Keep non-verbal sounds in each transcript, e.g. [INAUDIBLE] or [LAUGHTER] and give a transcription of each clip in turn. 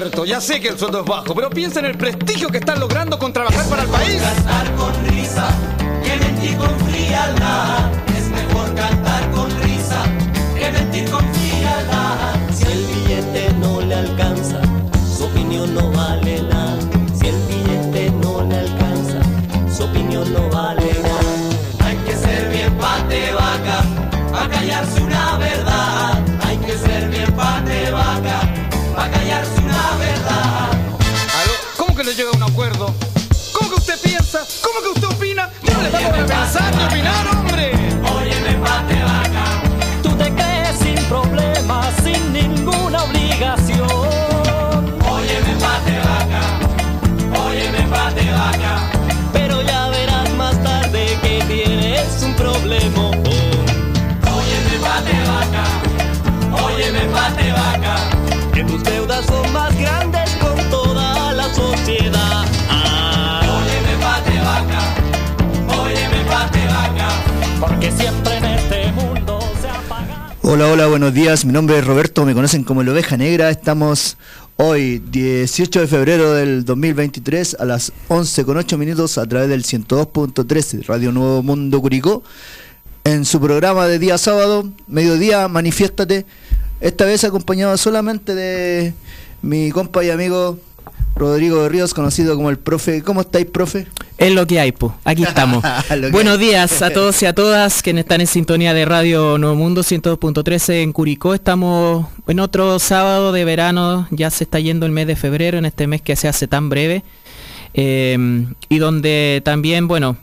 Roberto, ya sé que el sueldo es bajo, pero piensa en el prestigio que estás logrando con trabajar para el país. Cantar con risa, que mentir con frialdad. Es mejor cantar con risa, que mentir con frialdad. Hola, hola, buenos días. Mi nombre es Roberto, me conocen como la Oveja Negra. Estamos hoy, 18 de febrero del 2023, a las 11 con 8 minutos a través del 102.13 Radio Nuevo Mundo Curicó. En su programa de día sábado, mediodía, manifiéstate. Esta vez acompañado solamente de mi compa y amigo Rodrigo de Ríos, conocido como el profe. ¿Cómo estáis, profe? Es lo que hay, po. aquí estamos. [LAUGHS] Buenos días a todos y a todas quienes están en sintonía de Radio Nuevo Mundo 102.13 en Curicó. Estamos en otro sábado de verano, ya se está yendo el mes de febrero, en este mes que se hace tan breve. eh, y donde también, bueno,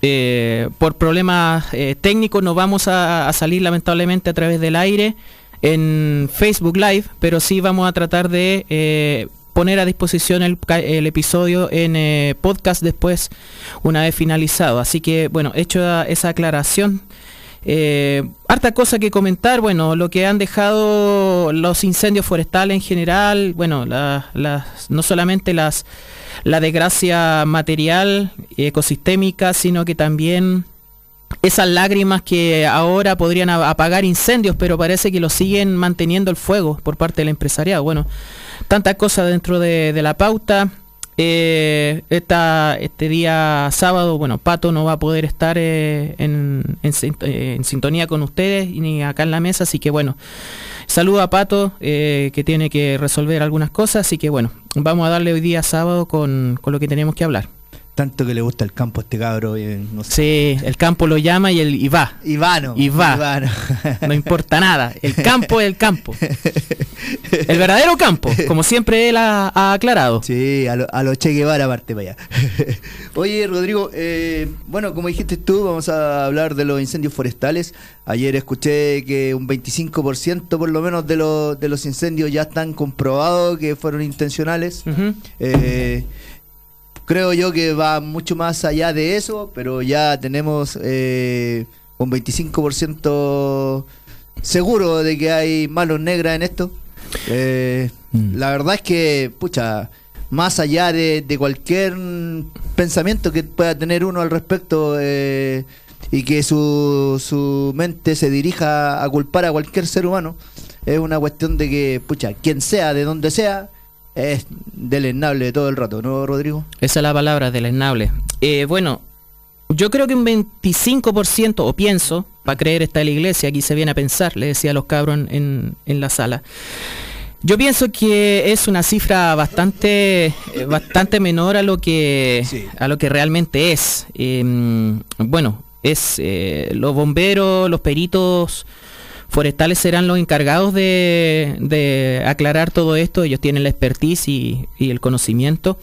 eh, por problemas eh, técnicos nos vamos a, a salir lamentablemente a través del aire en Facebook Live, pero sí vamos a tratar de eh, poner a disposición el, el episodio en eh, podcast después, una vez finalizado. Así que, bueno, hecho esa aclaración, eh, harta cosa que comentar, bueno, lo que han dejado los incendios forestales en general, bueno, no solamente las la desgracia material y ecosistémica, sino que también esas lágrimas que ahora podrían apagar incendios, pero parece que lo siguen manteniendo el fuego por parte del empresariado. Bueno, tantas cosas dentro de, la pauta. Eh, esta- este día sábado, bueno, Pato no va a poder estar eh, en, eh, en sintonía con ustedes ni acá en la mesa, así que bueno, saludo a Pato eh, que tiene que resolver algunas cosas, así que bueno, vamos a darle hoy día sábado con, con lo que tenemos que hablar. Tanto que le gusta el campo a este cabro. eh, no sé. Sí, el campo lo llama y, el, y va. Ivano. Y va. Ivano. [LAUGHS] No importa nada. El campo es el campo. [LAUGHS] El verdadero campo, como siempre él ha, ha aclarado. Sí, a lo, a lo Che Guevara aparte para allá. [LAUGHS] Oye, Rodrigo, eh, bueno, como dijiste tú, vamos a hablar de los incendios forestales. Ayer escuché que un 25% por lo menos de, los de los incendios ya están comprobados que fueron intencionales. Eh, creo yo que va mucho más allá de eso, pero ya tenemos eh, un 25% seguro de que hay manos negras en esto. Eh, Mm. La verdad es que, pucha, más allá de, de cualquier pensamiento que pueda tener uno al respecto eh, y que su, su mente se dirija a culpar a cualquier ser humano, es una cuestión de que, pucha, quien sea, de donde sea, es deleznable todo el rato, ¿no, Rodrigo? Esa es la palabra del esnable. Eh, bueno, yo creo que un 25%, o pienso, para creer está la iglesia, aquí se viene a pensar, le decía a los cabros en, en- la sala. Yo pienso que es una cifra bastante, eh, bastante menor a lo que, Sí. a lo que realmente es. Eh, bueno, es eh, los bomberos, los peritos forestales serán los encargados de, aclarar todo esto, ellos tienen la expertise y, el conocimiento,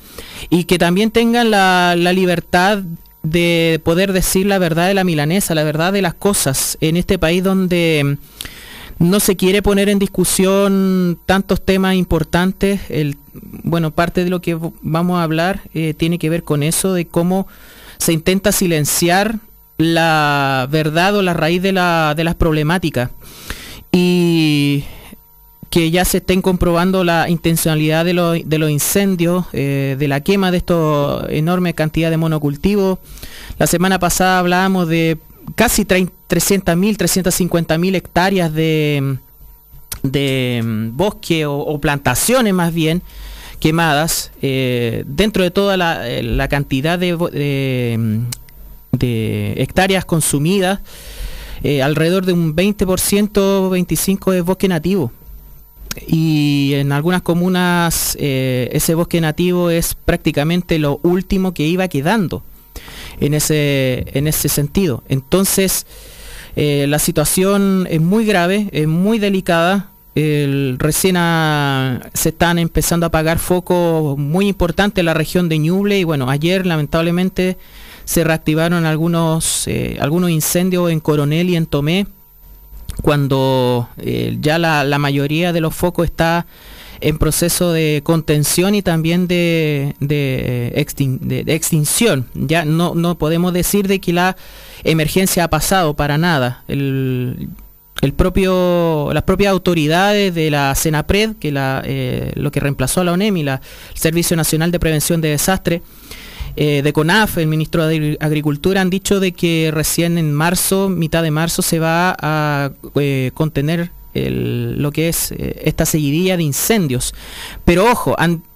y que también tengan la, libertad de poder decir la verdad de la milanesa, la verdad de las cosas en este país donde no se quiere poner en discusión tantos temas importantes. El, bueno, parte de lo que vamos a hablar eh, tiene que ver con eso, de cómo se intenta silenciar la verdad o la raíz de, la, de las problemáticas. Y que ya se estén comprobando la intencionalidad de, los- de los incendios, eh, de la quema de esta enorme cantidad de monocultivos. La semana pasada hablábamos de casi 300.000, 350.000 hectáreas de, de mm, bosque o, plantaciones más bien, quemadas, eh, dentro de toda la, eh, la cantidad de, de, de hectáreas consumidas, eh, alrededor de un 20%, 25% es bosque nativo. Y en algunas comunas eh, ese bosque nativo es prácticamente lo último que iba quedando en ese, en ese sentido. Entonces, eh, la situación es muy grave, es muy delicada. El- recién se están empezando a apagar focos muy importantes en la región de Ñuble y bueno, ayer lamentablemente se reactivaron algunos, eh, algunos incendios en Coronel y en Tomé cuando eh, ya la, la mayoría de los focos está en proceso de contención y también de, de, extin- de- extinción. Ya no, no podemos decir de que la emergencia ha pasado para nada. El, el propio, las propias autoridades de la CENAPRED, que la, eh, lo que reemplazó a la ONEMI, el Servicio Nacional de Prevención de Desastres, eh, de CONAF, el ministro de Agri- Agricultura, han dicho de que recién en marzo, mitad de marzo, se va a eh, contener lo que es eh, esta seguidilla de incendios. Pero ojo,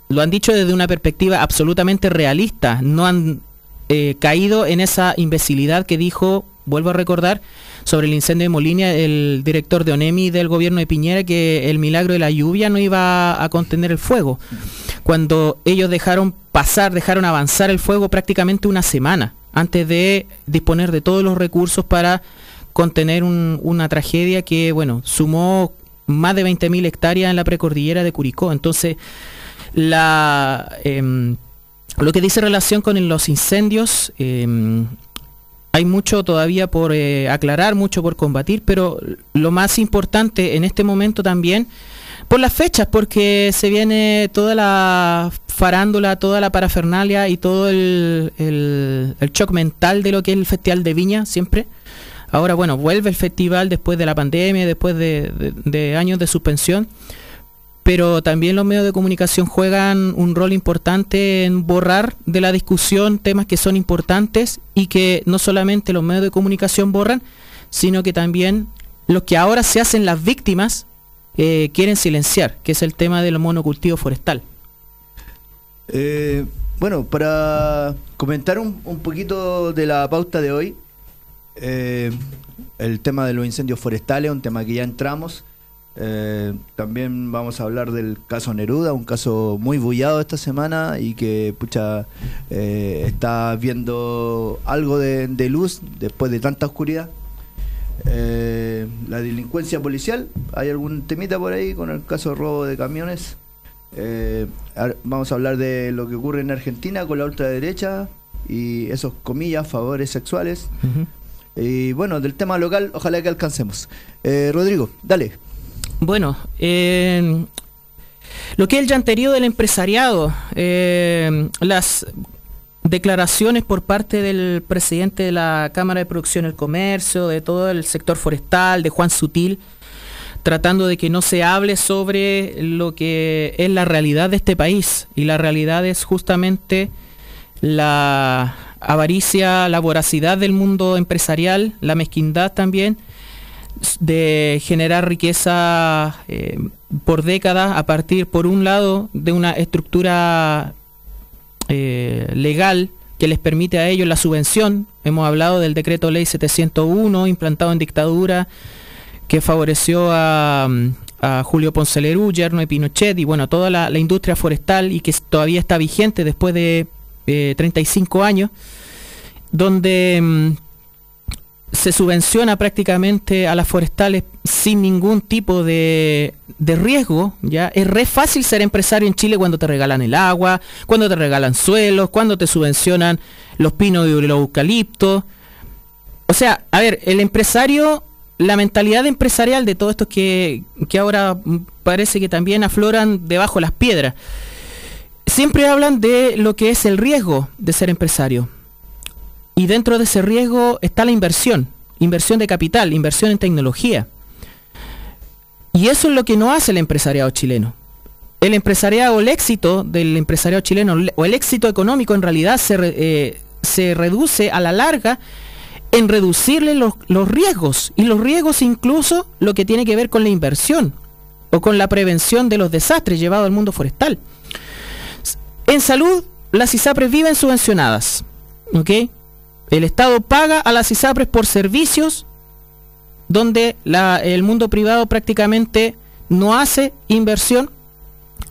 lo han dicho desde una perspectiva absolutamente realista, no han caído en esa imbecilidad que dijo, vuelvo a recordar, sobre el incendio de Molinia, el director de ONEMI del gobierno de Piñera, que el milagro de la lluvia no iba a contener el fuego. Cuando ellos dejaron pasar, dejaron avanzar el fuego prácticamente una semana, antes de disponer de todos los recursos para contener un- una tragedia que, bueno, sumó más de 20.000 hectáreas en la precordillera de Curicó. Entonces, em, lo que dice relación con los incendios, em, hay mucho todavía por eh, aclarar, mucho por combatir, pero lo más importante en este momento también, por las fechas, porque se viene toda la farándula, toda la parafernalia y todo el, el, el shock mental de lo que es el Festival de Viña siempre. Ahora, bueno, vuelve el festival después de la pandemia, después de, años de suspensión pero también los medios de comunicación juegan un rol importante en borrar de la discusión temas que son importantes y que no solamente los medios de comunicación borran, sino que también los que ahora se hacen las víctimas eh, quieren silenciar, que es el tema del monocultivo forestal. Eh, bueno, para comentar un, poquito de la pauta de hoy, eh, el tema de los incendios forestales, un tema que ya entramos. Eh, también vamos a hablar del caso Neruda, un caso muy bullado esta semana y que pucha eh, está viendo algo de, de luz después de tanta oscuridad. Eh, la delincuencia policial, hay algún temita por ahí con el caso de robo de camiones. Vamos a hablar de lo que ocurre en Argentina con la ultraderecha y esos comillas favores sexuales. Y bueno, del tema local, ojalá que alcancemos. Eh, Rodrigo, dale. Bueno, eh, lo que es el llanterío del empresariado, eh, las declaraciones por parte del presidente de la Cámara de Producción del Comercio, de todo el sector forestal, de Juan Sutil, tratando de que no se hable sobre lo que es la realidad de este país. Y la realidad es justamente la avaricia, la voracidad del mundo empresarial, la mezquindad también, de generar riqueza eh, por décadas a partir, por un lado, de una estructura eh, legal que les permite a ellos la subvención. Hemos hablado del decreto ley 701 implantado en dictadura que favoreció a, Julio Ponce Lerú, yerno de Pinochet y bueno, toda la, industria forestal y que todavía está vigente después de eh, 35 años, donde mm, se subvenciona prácticamente a las forestales sin ningún tipo de, de riesgo, ¿ya? Es re fácil ser empresario en Chile cuando te regalan el agua, cuando te regalan suelos, cuando te subvencionan los pinos y los eucaliptos. O sea, a ver, el empresario, la mentalidad empresarial de todos estos que, que ahora parece que también afloran debajo de las piedras, siempre hablan de lo que es el riesgo de ser empresario. Y dentro de ese riesgo está la inversión, inversión de capital, inversión en tecnología. Y eso es lo que no hace el empresariado chileno. El empresariado, el éxito del empresariado chileno, o el éxito económico en realidad se, eh, se reduce a la larga en reducirle los, los riesgos. Y los riesgos incluso lo que tiene que ver con la inversión o con la prevención de los desastres llevados al mundo forestal. En salud, las ISAPRES viven subvencionadas. ¿Ok? El Estado paga a las ISAPRES por servicios donde la- el mundo privado prácticamente no hace inversión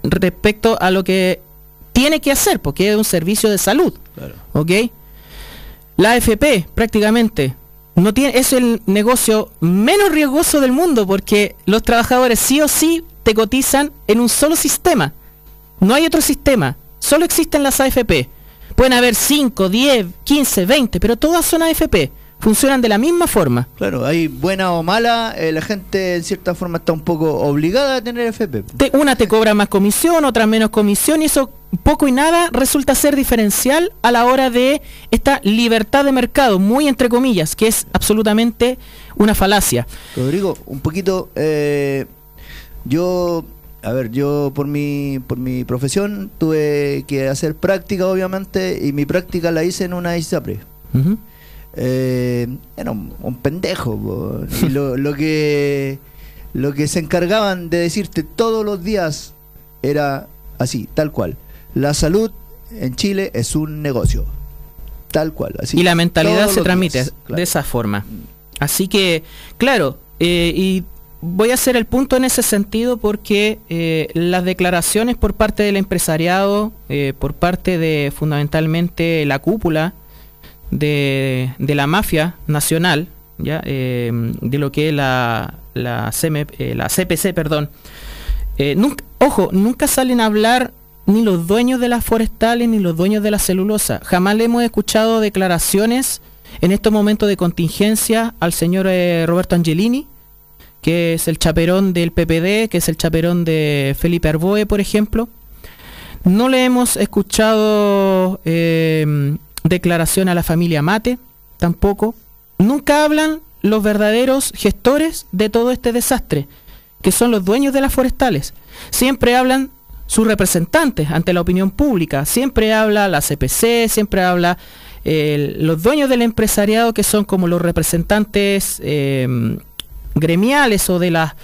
respecto a lo que tiene que hacer, porque es un servicio de salud. Claro. ¿Ok? La AFP prácticamente no tiene, es el negocio menos riesgoso del mundo porque los trabajadores sí o sí te cotizan en un solo sistema. No hay otro sistema, solo existen las AFP. Pueden haber 5, 10, 15, 20, pero todas son AFP. Funcionan de la misma forma. Claro, hay buena o mala, eh, la gente en cierta forma está un poco obligada a tener FP. Te- una te cobra más comisión, otra menos comisión y eso poco y nada resulta ser diferencial a la hora de esta libertad de mercado, muy entre comillas, que es absolutamente una falacia. Rodrigo, un poquito, eh, yo, a ver, yo por mi, por mi profesión tuve que hacer práctica, obviamente, y mi práctica la hice en una ISAPRE. Eh, era un, un pendejo, po. y lo, lo que lo que se encargaban de decirte todos los días era así, tal cual. La salud en Chile es un negocio, tal cual. Así, y la mentalidad se transmite días, claro. de esa forma. Así que, claro, eh, y voy a hacer el punto en ese sentido porque eh, las declaraciones por parte del empresariado, eh, por parte de fundamentalmente la cúpula de, de la mafia nacional, ya Eh, de lo que es la, la, CM CPC, perdón, ojo, nunca salen a hablar ni los dueños de las forestales ni los dueños de la celulosa. Jamás le hemos escuchado declaraciones en estos momentos de contingencia al señor Roberto Angelini, que es el chaperón del PPD, que es el chaperón de Felipe Arboe, por ejemplo. No le hemos escuchado eh, declaración a la familia Mate, tampoco. Nunca hablan los verdaderos gestores de todo este desastre, que son los dueños de las forestales. Siempre hablan sus representantes ante la opinión pública, siempre habla la CPC, siempre habla eh, los dueños del empresariado, que son como los representantes eh, gremiales o de las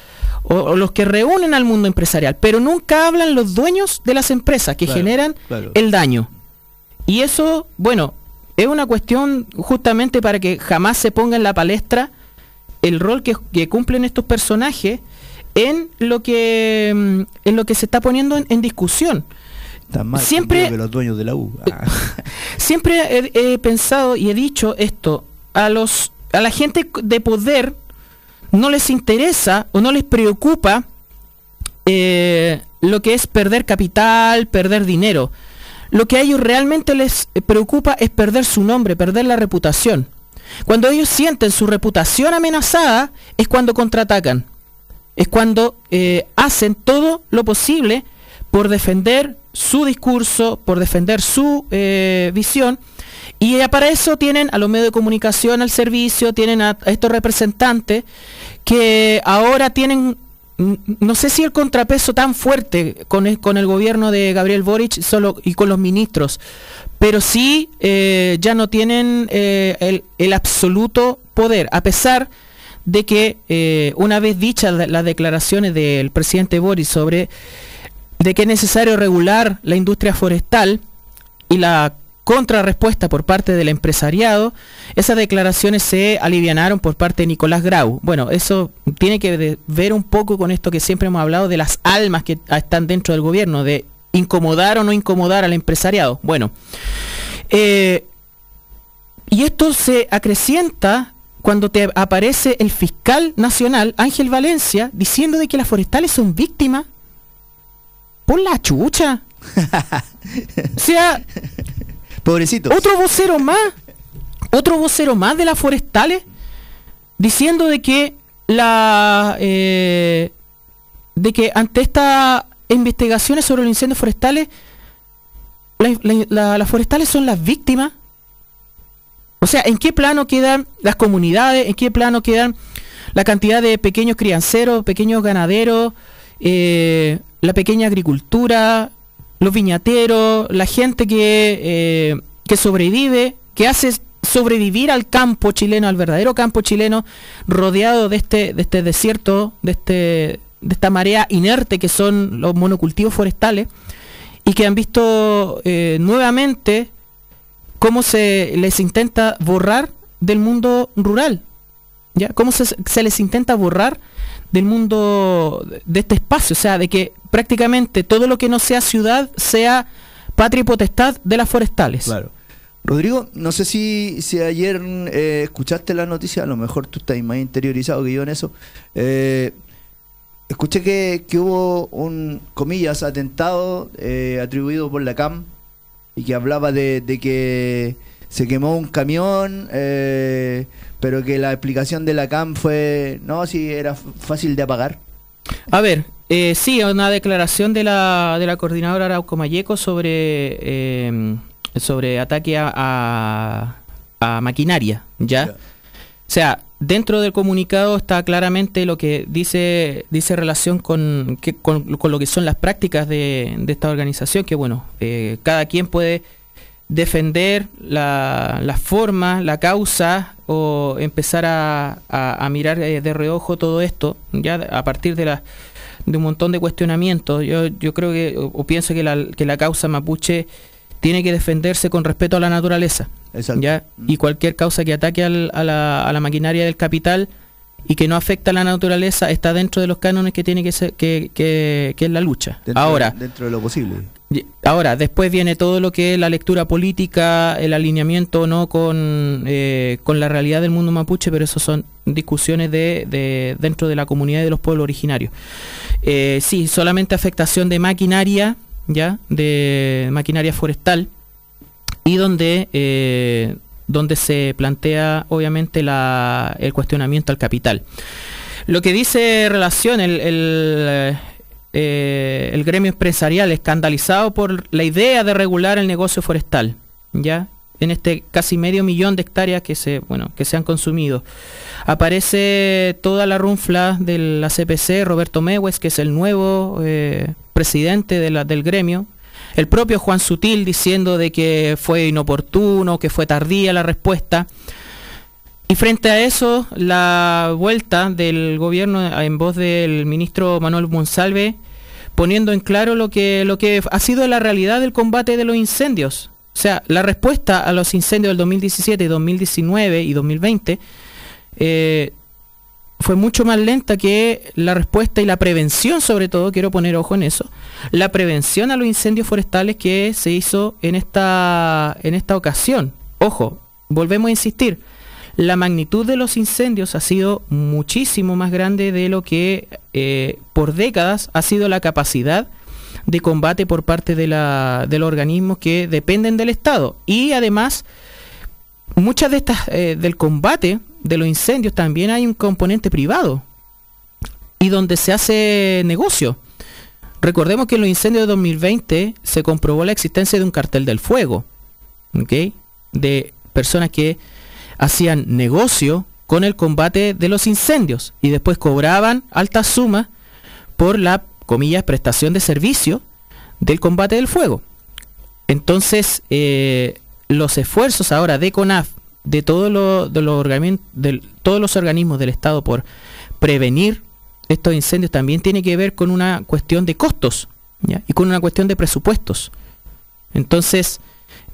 o, o los que reúnen al mundo empresarial, pero nunca hablan los dueños de las empresas que Claro, generan claro. el daño. Y eso, bueno, es una cuestión justamente para que jamás se ponga en la palestra el rol que, que cumplen estos personajes en lo que mm, en lo que se está poniendo en, en discusión. Tan mal Siempre- que los dueños de la U. Ah. [LAUGHS] Siempre he, he pensado y he dicho esto a los a la gente de poder no les interesa o no les preocupa eh, lo que es perder capital, perder dinero. Lo que a ellos realmente les preocupa es perder su nombre, perder la reputación. Cuando ellos sienten su reputación amenazada es cuando contraatacan. Es cuando eh, hacen todo lo posible por defender su discurso, por defender su eh, visión. Y ya para eso tienen a los medios de comunicación al servicio, tienen a, estos representantes que ahora tienen, no sé si el contrapeso tan fuerte con el, con el gobierno de Gabriel Boric solo, y con los ministros, pero sí eh, ya no tienen eh, el, absoluto poder, a pesar de que eh, una vez dichas la- las declaraciones del presidente Boris sobre de que es necesario regular la industria forestal y la contrarrespuesta por parte del empresariado, esas declaraciones se alivianaron por parte de Nicolás Grau. Bueno, eso tiene que ver un poco con esto que siempre hemos hablado de las almas que están dentro del gobierno, de incomodar o no incomodar al empresariado. Bueno, eh, y esto se acrecienta cuando te aparece el fiscal nacional, Ángel Valencia, diciendo de que las forestales son víctimas. Por la chucha. [LAUGHS] o sea, Pobrecitos. otro vocero más, otro vocero más de las forestales, diciendo de que la eh, de que ante estas investigaciones sobre los incendios forestales, la- la- la- las forestales son las víctimas. O sea, ¿en qué plano quedan las comunidades? ¿En qué plano quedan la cantidad de pequeños crianceros, pequeños ganaderos, eh, la pequeña agricultura, los viñateros, la gente que, eh, que sobrevive, que hace sobrevivir al campo chileno, al verdadero campo chileno, rodeado de este, de este desierto, de, este, de esta marea inerte que son los monocultivos forestales, y que han visto eh, nuevamente cómo se les intenta borrar del mundo rural. ¿Ya? ¿Cómo se, se les intenta borrar del mundo de este espacio? O sea, de que prácticamente todo lo que no sea ciudad sea patria y potestad de las forestales. Claro. Rodrigo, no sé si, si ayer eh, escuchaste la noticia, a lo mejor tú estás más interiorizado que yo en eso. Eh, escuché que, que hubo un, comillas, atentado eh, atribuido por la CAM y que hablaba de, de que se quemó un camión, eh, pero que la explicación de la CAM fue, no, si era fácil de apagar. A ver, eh, sí, una declaración de la, de la coordinadora Arauco Mayeco sobre, eh, sobre ataque a, a- a maquinaria, ¿ya? Ya. O sea, dentro del comunicado está claramente lo que dice dice relación con, que- con, con lo que son las prácticas de, de esta organización, que bueno, eh, cada quien puede defender la, la forma, la causa o empezar a, a- a mirar eh, de reojo todo esto, ya a partir de la de un montón de cuestionamientos. Yo, yo creo que, o, o pienso que la, que la causa mapuche tiene que defenderse con respeto a la naturaleza. Exacto. ¿ya? Y cualquier causa que ataque al- a, la, a la maquinaria del capital y que no afecta a la naturaleza está dentro de los cánones que tiene que ser, que, que, que es la lucha. Dentro, Ahora, dentro de lo posible. Ahora, después viene todo lo que es la lectura política, el alineamiento no con, eh, con la realidad del mundo mapuche, pero eso son discusiones de, de- dentro de la comunidad y de los pueblos originarios. Eh, sí, solamente afectación de maquinaria, ya, de maquinaria forestal, y donde, eh, donde se plantea obviamente la- el cuestionamiento al capital. Lo que dice relación el, el, eh, el gremio empresarial escandalizado por la idea de regular el negocio forestal, ya en este casi medio millón de hectáreas que se bueno que se han consumido. Aparece toda la runfla de la CPC Roberto Mewes que es el nuevo eh, presidente del gremio. El propio Juan Sutil diciendo de que fue inoportuno que fue tardía la respuesta y frente a eso, la vuelta del gobierno en voz del ministro Manuel Monsalve, poniendo en claro lo que, ha sido la realidad del combate de los incendios. O sea, la respuesta a los incendios del 2017, 2019 y 2020 eh, fue mucho más lenta que la respuesta y la prevención, sobre todo, quiero poner ojo en eso, la prevención a los incendios forestales que se hizo en esta, en esta ocasión. Ojo, volvemos a insistir, la magnitud de los incendios ha sido muchísimo más grande de lo que eh, por décadas ha sido la capacidad de combate por parte de, los organismos que dependen del Estado. Y además, muchas de estas eh, del combate de los incendios también hay un componente privado y donde se hace negocio. Recordemos que en los incendios de 2020 se comprobó la existencia de un cartel del fuego, ¿ok? De personas que hacían negocio con el combate de los incendios y después cobraban altas sumas por la, comillas, prestación de servicio del combate del fuego. Entonces, eh, los esfuerzos ahora de CONAF, de, todo lo- de los del- todos los organismos del Estado por prevenir estos incendios también tiene que ver con una cuestión de costos y con una cuestión de presupuestos. Entonces,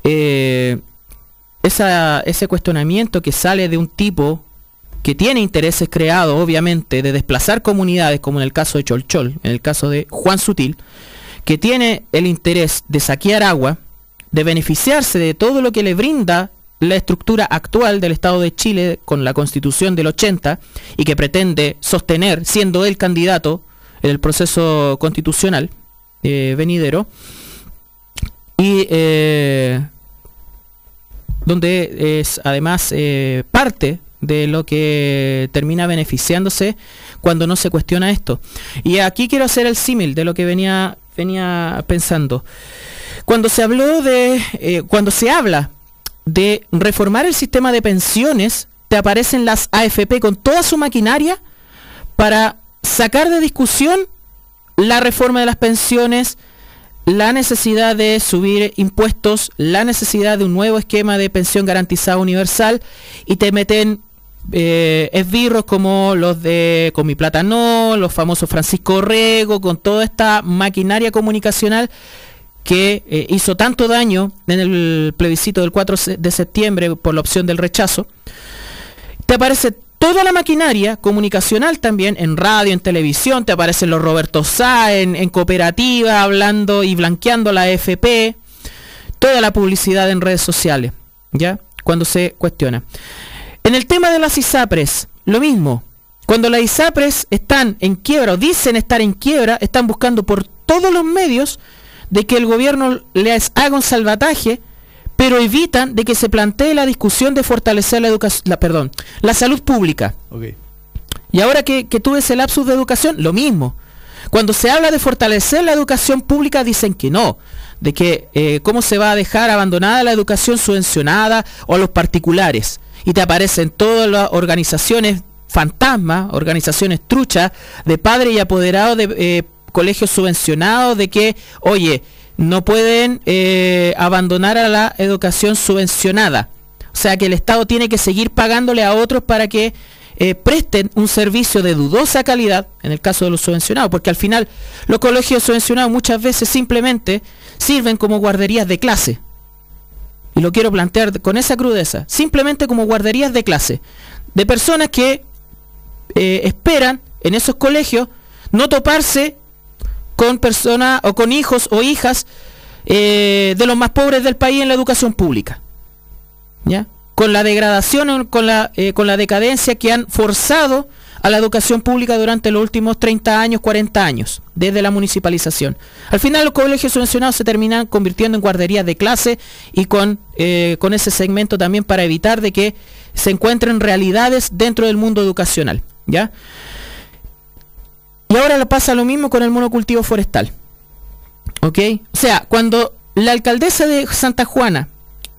eh, ese cuestionamiento que sale de un tipo que tiene intereses creados, obviamente, de desplazar comunidades, como en el caso de Cholchol, en el caso de Juan Sutil, que tiene el interés de saquear agua, de beneficiarse de todo lo que le brinda la estructura actual del Estado de Chile con la constitución del 80 y que pretende sostener, siendo él candidato en el proceso constitucional eh, venidero, y eh, donde es además eh, parte de lo que termina beneficiándose cuando no se cuestiona esto. Y aquí quiero hacer el símil de lo que venía, venía pensando. Cuando se habló de, eh, cuando se habla de reformar el sistema de pensiones, te aparecen las AFP con toda su maquinaria para sacar de discusión la reforma de las pensiones, la necesidad de subir impuestos, la necesidad de un nuevo esquema de pensión garantizada universal y te meten eh, esbirros como los de Con mi no, los famosos Francisco Rego, con toda esta maquinaria comunicacional que eh, hizo tanto daño en el plebiscito del 4 de septiembre por la opción del rechazo, te aparece toda la maquinaria comunicacional también, en radio, en televisión, te aparecen los Roberto Sá en, cooperativa, hablando y blanqueando la AFP, toda la publicidad en redes sociales, ¿ya? Cuando se cuestiona. En el tema de las ISAPRES, lo mismo. Cuando las ISAPRES están en quiebra o dicen estar en quiebra, están buscando por todos los medios de que el gobierno les haga un salvataje, pero evitan de que se plantee la discusión de fortalecer la educación, la, perdón, la salud pública. Y ahora que, que tuve ese lapsus de educación, lo mismo. Cuando se habla de fortalecer la educación pública, dicen que no, de que eh, cómo se va a dejar abandonada la educación subvencionada o los particulares. Y te aparecen todas las organizaciones fantasmas, organizaciones truchas de padres y apoderados de eh, colegios subvencionados, de que, oye, no pueden eh, abandonar a la educación subvencionada. O sea que el Estado tiene que seguir pagándole a otros para que eh, presten un servicio de dudosa calidad, en el caso de los subvencionados, porque al final los colegios subvencionados muchas veces simplemente sirven como guarderías de clase. Y lo quiero plantear con esa crudeza, simplemente como guarderías de clase, de personas que eh, esperan en esos colegios no toparse con personas o con hijos o hijas eh, de los más pobres del país en la educación pública. ¿Ya? Con la degradación, con la, eh, con la decadencia que han forzado a la educación pública durante los últimos 30 años, 40 años, desde la municipalización. Al final los colegios subvencionados se terminan convirtiendo en guarderías de clase y con, eh, con ese segmento también para evitar de que se encuentren realidades dentro del mundo educacional. ¿ya? Y ahora pasa lo mismo con el monocultivo forestal. ¿Ok? O sea, cuando la alcaldesa de Santa Juana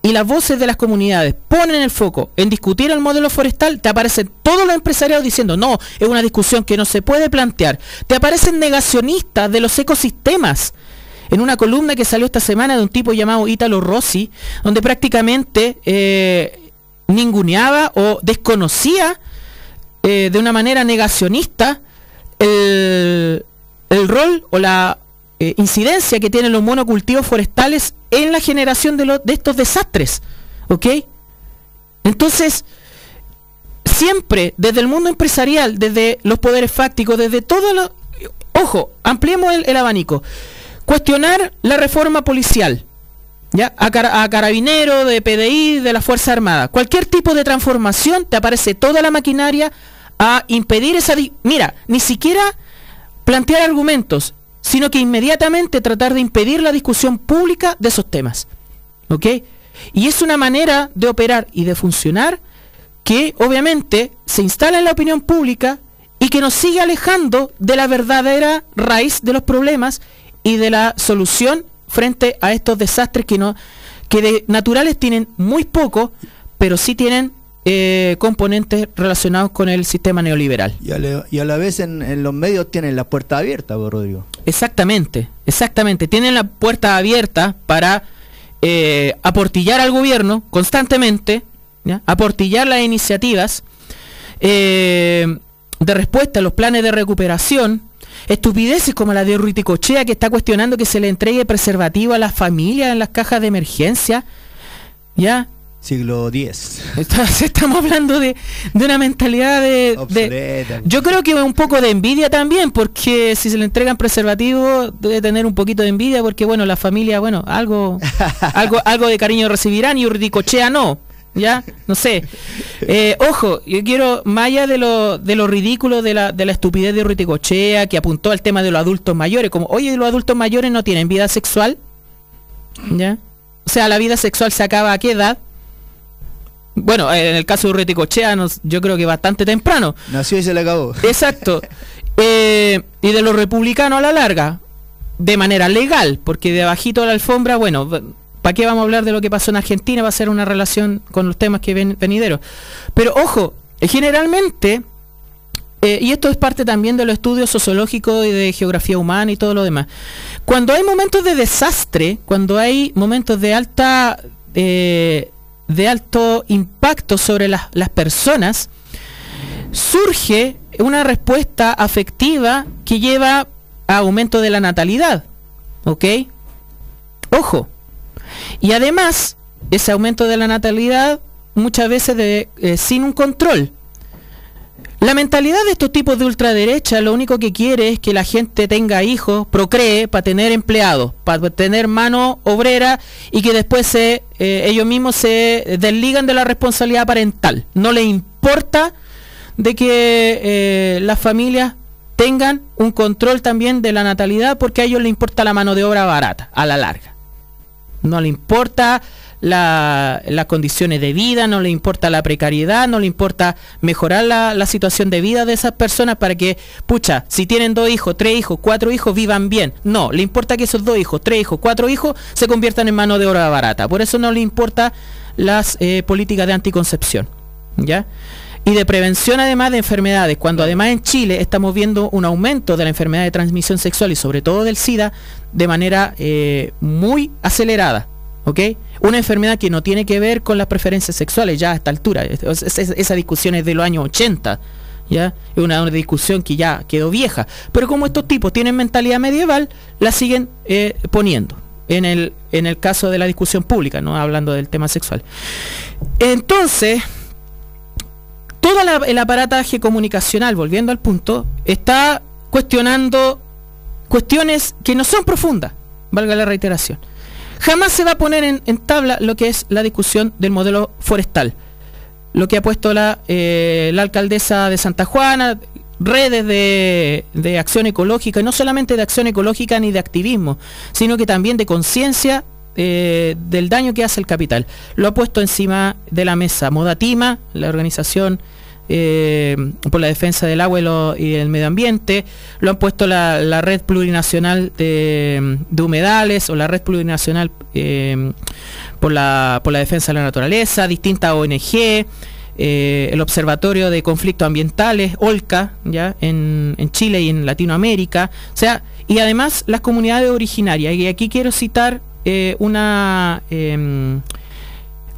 y las voces de las comunidades ponen el foco en discutir el modelo forestal, te aparecen todos los empresarios diciendo, no, es una discusión que no se puede plantear. Te aparecen negacionistas de los ecosistemas. En una columna que salió esta semana de un tipo llamado Ítalo Rossi, donde prácticamente eh, ninguneaba o desconocía eh, de una manera negacionista el, rol o la eh, incidencia que tienen los monocultivos forestales en la generación de, de estos desastres. ¿Ok? Entonces, siempre desde el mundo empresarial, desde los poderes fácticos, desde todo lo... Ojo, ampliemos el, abanico. Cuestionar la reforma policial. ¿Ya? A, a carabinero, de PDI, de la Fuerza Armada. Cualquier tipo de transformación, te aparece toda la maquinaria a impedir esa... Mira, ni siquiera plantear argumentos, sino que inmediatamente tratar de impedir la discusión pública de esos temas. ¿Ok? Y es una manera de operar y de funcionar que obviamente se instala en la opinión pública y que nos sigue alejando de la verdadera raíz de los problemas y de la solución frente a estos desastres que no que de naturales tienen muy poco, pero sí tienen eh, componentes relacionados con el sistema neoliberal. Y a, la vez en, los medios tienen la puerta abierta, Rodrigo. Exactamente, exactamente. Tienen la puerta abierta para eh, aportillar al gobierno constantemente, aportillar las iniciativas eh, de respuesta a los planes de recuperación, estupideces como la de Ruiticochea que está cuestionando que se le entregue preservativo a las familias en las cajas de emergencia, ¿ya? Siglo X. [LAUGHS] Estamos hablando de, una mentalidad de, Yo creo que un poco de envidia también, porque si se le entregan preservativos, debe tener un poquito de envidia, porque bueno, la familia, bueno, algo [LAUGHS] algo algo de cariño recibirán y Urdicochea no. ¿Ya? No sé. Eh, ojo, yo quiero, más allá de lo, de lo ridículo de la, de la estupidez de Urdicochea, que apuntó al tema de los adultos mayores, como, oye, los adultos mayores no tienen vida sexual. ¿Ya? O sea, la vida sexual se acaba a qué edad? Bueno, en el caso de Urreticochea, yo creo que bastante temprano. Nació y se le acabó. Exacto. [LAUGHS] Eh, y de los republicanos a la larga, de manera legal, porque de bajito a la alfombra, bueno, ¿para qué vamos a hablar de lo que pasó en Argentina? Va a ser una relación con los temas que ven venideros. Pero ojo, generalmente, eh, y esto es parte también de los estudios sociológicos y de geografía humana y todo lo demás, cuando hay momentos de desastre, cuando hay momentos de alta... Eh, de alto impacto sobre las, personas, surge una respuesta afectiva que lleva a aumento de la natalidad. ¿Ok? Ojo. Y además, ese aumento de la natalidad muchas veces de, eh, sin un control. La mentalidad de estos tipos de ultraderecha lo único que quiere es que la gente tenga hijos, procree para tener empleados, para tener mano obrera y que después se, eh, ellos mismos se desligan de la responsabilidad parental. No les importa de que eh, las familias tengan un control también de la natalidad porque a ellos les importa la mano de obra barata, a la larga. No le importa las condiciones de vida, no le importa la precariedad, no le importa mejorar la, situación de vida de esas personas para que, pucha, si tienen dos hijos, tres hijos, cuatro hijos, vivan bien. No, le importa que esos dos hijos, tres hijos, cuatro hijos se conviertan en mano de obra barata. Por eso no le importa las eh, políticas de anticoncepción. ¿Ya? y de prevención además de enfermedades, cuando además en Chile estamos viendo un aumento de la enfermedad de transmisión sexual y sobre todo del SIDA de manera eh, muy acelerada. ¿ok? Una enfermedad que no tiene que ver con las preferencias sexuales ya a esta altura. esa discusión es de los años 80. ¿Ya? Es una, discusión que ya quedó vieja. Pero como estos tipos tienen mentalidad medieval, la siguen eh, poniendo en el, en el caso de la discusión pública, no hablando del tema sexual. Entonces, todo el aparataje comunicacional, volviendo al punto, está cuestionando cuestiones que no son profundas, valga la reiteración jamás se va a poner en, tabla lo que es la discusión del modelo forestal. Lo que ha puesto la, eh, alcaldesa de Santa Juana, redes de, acción ecológica, y no solamente de acción ecológica ni de activismo, sino que también de conciencia eh, del daño que hace el capital. Lo ha puesto encima de la mesa Modatima, la organización eh, por la defensa del agua y, el medio ambiente, lo han puesto la, red plurinacional de, humedales o la red plurinacional eh, por, la, por la defensa de la naturaleza, distintas ONG, eh, el Observatorio de Conflictos Ambientales, OLCA, ¿ya? En, en, Chile y en Latinoamérica, o sea, y además las comunidades originarias, y aquí quiero citar una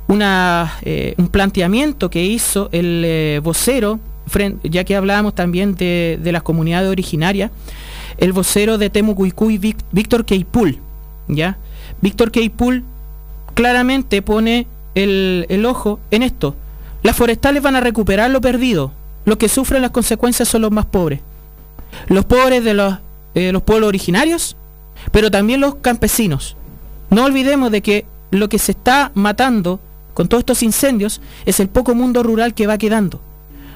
em, eh, un planteamiento que hizo el eh, vocero, ya que hablábamos también de, las comunidades originarias, el vocero de Temucuicuy, Víctor Keipul, ¿ya? Víctor Keipul claramente pone el, ojo en esto. Las forestales van a recuperar lo perdido. Los que sufren las consecuencias son los más pobres. Los pobres de los, eh, los pueblos originarios, pero también los campesinos. No olvidemos de que lo que se está matando con todos estos incendios es el poco mundo rural que va quedando.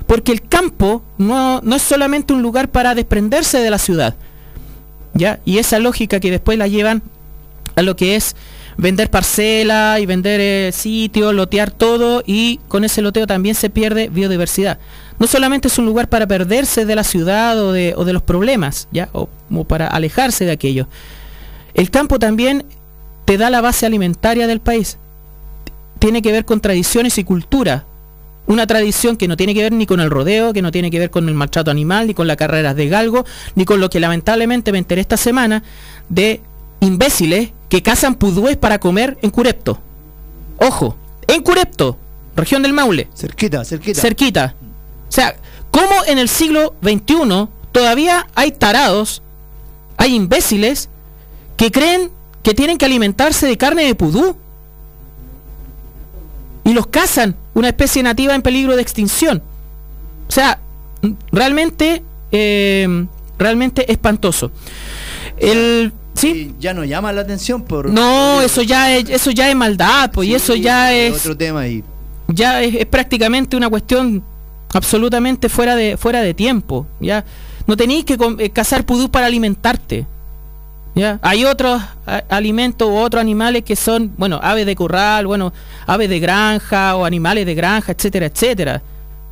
Porque el campo no, no es solamente un lugar para desprenderse de la ciudad. ¿ya? Y esa lógica que después la llevan a lo que es vender parcelas y vender eh, sitios, lotear todo y con ese loteo también se pierde biodiversidad. No solamente es un lugar para perderse de la ciudad o de, o de los problemas, ¿ya? O, para alejarse de aquello. El campo también te da la base alimentaria del país tiene que ver con tradiciones y cultura. Una tradición que no tiene que ver ni con el rodeo, que no tiene que ver con el maltrato animal, ni con las carreras de galgo, ni con lo que lamentablemente me enteré esta semana de imbéciles que cazan pudúes para comer en Curepto. Ojo, en Curepto, región del Maule. Cerquita, cerquita. Cerquita. O sea, ¿cómo en el siglo XXI todavía hay tarados, hay imbéciles que creen que tienen que alimentarse de carne de pudú? Y los cazan, una especie nativa en peligro de extinción. O sea, realmente, eh, realmente espantoso. El, ¿sí? ya no llama la atención por... No, eso ya es, eso ya es maldad, pues, y eso ya es... Otro tema ahí. Ya es, prácticamente una cuestión absolutamente fuera de, fuera de tiempo, ¿ya? No tenéis que eh, cazar pudú para alimentarte. Hay otros alimentos u otros animales que son, bueno, aves de corral, bueno, aves de granja o animales de granja, etcétera, etcétera.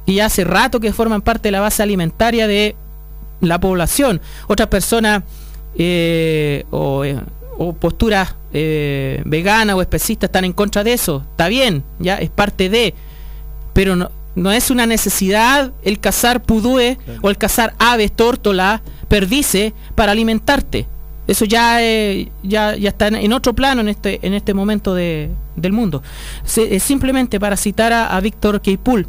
Y hace rato que forman parte de la base alimentaria de la población. Otras personas eh, o, eh, posturas eh, veganas o especistas están en contra de eso. Está bien, ya es parte de, pero no, no es una necesidad el cazar pudúes o el cazar aves, tórtolas, perdices para alimentarte. Eso ya, eh, está en otro plano en este, este momento del mundo. simplemente para citar a, Víctor Keipul,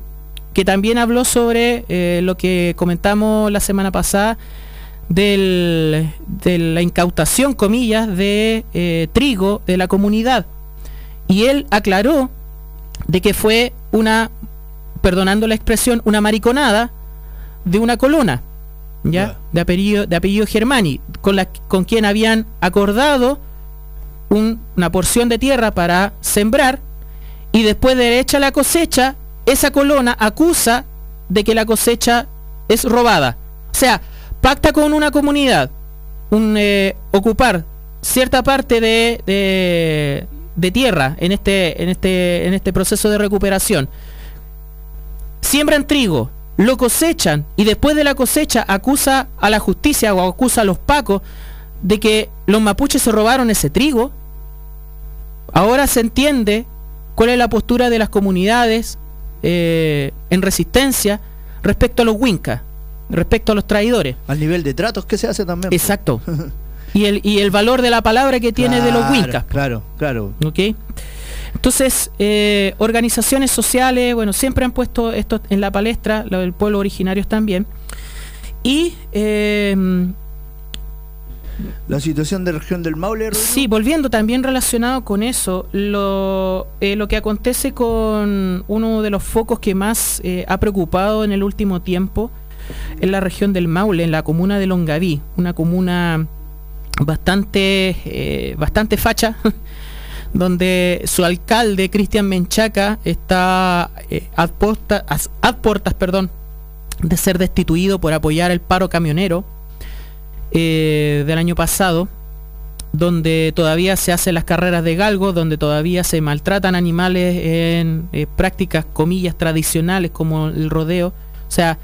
que también habló sobre eh, lo que comentamos la semana pasada de la incautación, comillas, de eh, trigo de la comunidad. Y él aclaró de que fue una, perdonando la expresión, una mariconada de una colona, ¿ya? De apellido, de apellido Germani, con, la, con quien habían acordado un- una porción de tierra para sembrar y después de hecha la cosecha, esa colona acusa de que la cosecha es robada. O sea, pacta con una comunidad un, eh, ocupar cierta parte de, de- de tierra en este, en, este, en este proceso de recuperación. Siembran trigo, lo cosechan y después de la cosecha acusa a la justicia o acusa a los pacos de que los mapuches se robaron ese trigo. Ahora se entiende cuál es la postura de las comunidades eh, en resistencia respecto a los wincas, respecto a los traidores. Al nivel de tratos que se hace también. pues. Exacto. [LAUGHS] y, el, y el valor de la palabra que tiene de los Claro, wincas. Claro, claro. ¿ok? Entonces, eh, organizaciones sociales, bueno, siempre han puesto esto en la palestra, lo del pueblo originarios también. Y eh, La situación de región del Maule. Rodrigo. Sí, volviendo también relacionado con eso, lo, eh, lo que acontece con uno de los focos que más eh, ha preocupado en el último tiempo en la región del Maule, en la comuna de Longaví, una comuna bastante, eh, bastante facha, [LAUGHS] donde su alcalde, Cristian Menchaca, está eh, a, posta- as- a portas perdón, de ser destituido por apoyar el paro camionero eh, del año pasado donde todavía se hacen las carreras de galgo, donde todavía se maltratan animales en eh, prácticas, comillas, tradicionales como el rodeo. O sea,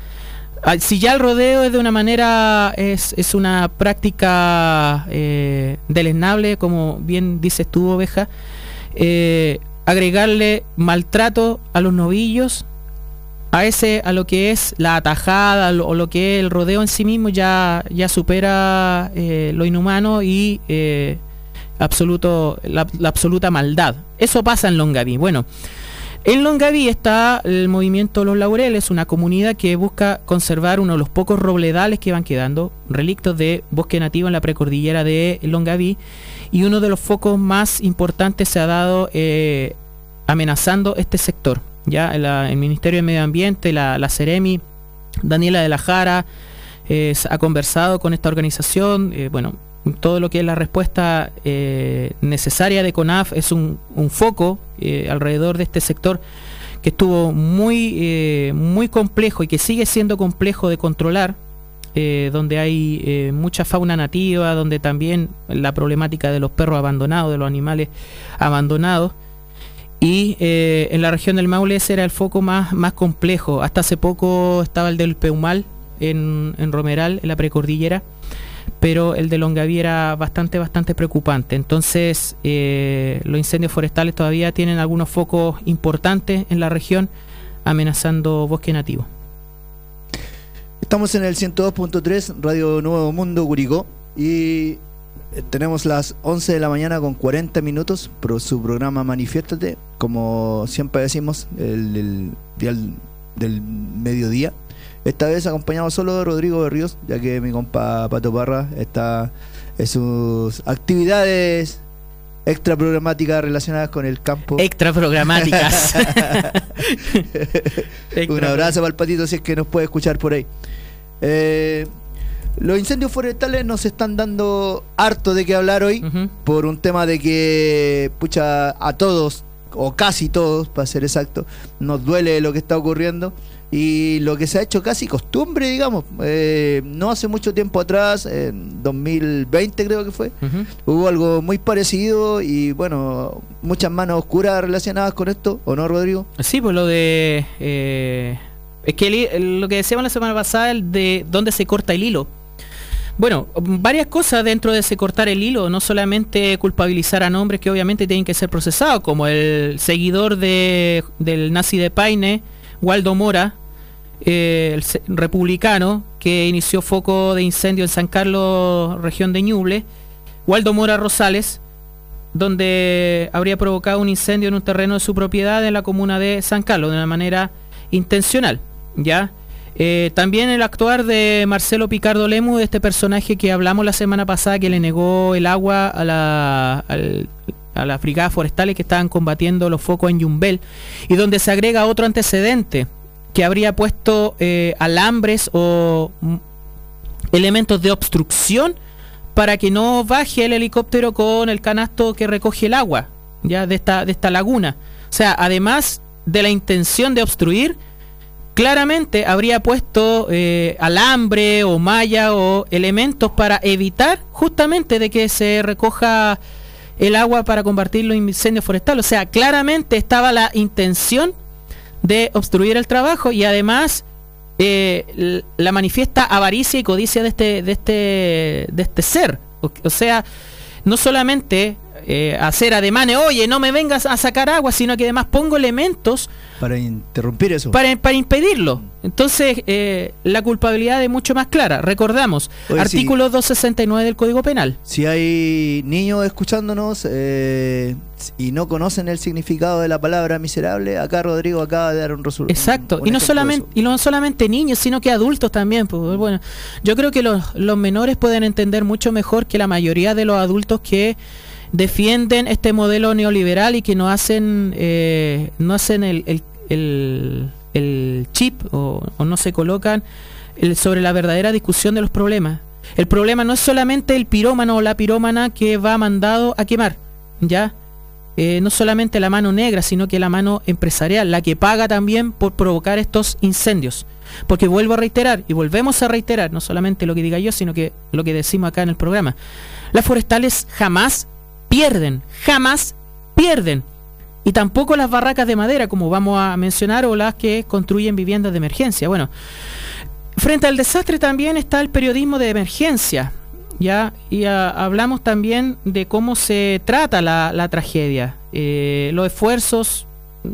si ya el rodeo es de una manera, es, es una práctica eh, deleznable, como bien dices tú, oveja, eh, agregarle maltrato a los novillos, a ese a lo que es la atajada o lo que es el rodeo en sí mismo ya ya supera eh, lo inhumano y eh, absoluto la, la absoluta maldad. Eso pasa en Longaví bueno en Longaví está el movimiento Los Laureles, una comunidad que busca conservar uno de los pocos robledales que van quedando, relictos de bosque nativo en la precordillera de Longaví, y uno de los focos más importantes se ha dado eh, amenazando este sector. Ya el Ministerio de Medio Ambiente, la, Ceremi, Daniela de la Jara, eh, ha conversado con esta organización. eh, bueno, todo lo que es la respuesta eh, necesaria de CONAF es un, foco eh, alrededor de este sector que estuvo muy, eh, muy complejo y que sigue siendo complejo de controlar, donde hay mucha fauna nativa, donde también la problemática de los perros abandonados, de los animales abandonados. Y en la región del Maule ese era el foco más, más complejo. Hasta hace poco estaba el del Peumal en, en Romeral, en la precordillera, pero el de Longaví era bastante, bastante preocupante. Entonces, eh, los incendios forestales todavía tienen algunos focos importantes en la región amenazando bosque nativo. Estamos en el 102.3 Radio Nuevo Mundo Curicó y eh, tenemos las 11 de la mañana con 40 minutos por su programa Manifiéstate, como siempre decimos, el, el del- del mediodía. Esta vez acompañado solo de Rodrigo de Ríos, ya que mi compa Pato Parra está en sus actividades extra programáticas relacionadas con el campo. Extra programáticas. [LAUGHS] Un abrazo para el patito si es que nos puede escuchar por ahí. Eh, los incendios forestales nos están dando harto de qué hablar hoy por un tema de que, pucha, a todos, o casi todos, para ser exacto, nos duele lo que está ocurriendo y lo que se ha hecho casi costumbre, digamos. Eh, no hace mucho tiempo atrás, en 2020 creo que fue, hubo algo muy parecido y bueno, muchas manos oscuras relacionadas con esto, ¿o no, Rodrigo? Sí, pues lo de... eh, es que el- lo que decíamos la semana pasada, el de dónde se corta el hilo. Bueno, varias cosas dentro de ese cortar el hilo, no solamente culpabilizar a nombres que obviamente tienen que ser procesados, como el seguidor de, del nazi de Paine, Waldo Mora, eh, el republicano, que inició foco de incendio en San Carlos, región de Ñuble, Waldo Mora Rosales, donde habría provocado un incendio en un terreno de su propiedad en la comuna de San Carlos de una manera intencional, ¿ya? Eh, también el actuar de Marcelo Picardo Lemu, de este personaje que hablamos la semana pasada, que le negó el agua a la, al- a las brigadas forestales que estaban combatiendo los focos en Yumbel, y donde se agrega otro antecedente, que habría puesto eh, alambres o mm, elementos de obstrucción para que no baje el helicóptero con el canasto que recoge el agua ya de esta, de esta laguna. O sea, además de la intención de obstruir, claramente habría puesto eh, alambre o malla o elementos para evitar justamente de que se recoja el agua para combatir los incendios forestales. O sea, claramente estaba la intención de obstruir el trabajo y además eh, la manifiesta avaricia y codicia de este, de este, de este ser. O sea, no solamente eh, hacer ademanes, oye, no me vengas a sacar agua, sino que además pongo elementos Para interrumpir eso. para, para impedirlo. Entonces, eh, la culpabilidad es mucho más clara. Recordamos, Oye, artículo 269 del Código Penal. Si hay niños escuchándonos eh, y no conocen el significado de la palabra miserable, acá Rodrigo acaba de dar un resultado. Exacto, y no solamente y no solamente niños, sino que adultos también. pues, bueno, yo creo que los, los menores pueden entender mucho mejor que la mayoría de los adultos que defienden este modelo neoliberal y que no hacen eh, no hacen el, el, el- chip o, no se colocan sobre la verdadera discusión de los problemas. El problema no es solamente el pirómano o la pirómana que va mandado a quemar, ¿ya? eh, no solamente la mano negra, sino que la mano empresarial, la que paga también por provocar estos incendios. Porque vuelvo a reiterar, y volvemos a reiterar, no solamente lo que diga yo, sino que lo que decimos acá en el programa. Las forestales jamás pierden, jamás pierden. Y tampoco las barracas de madera, como vamos a mencionar, o las que construyen viviendas de emergencia. Bueno, frente al desastre también está el periodismo de emergencia. ¿ya? Y ah, hablamos también de cómo se trata la, la tragedia, eh, los esfuerzos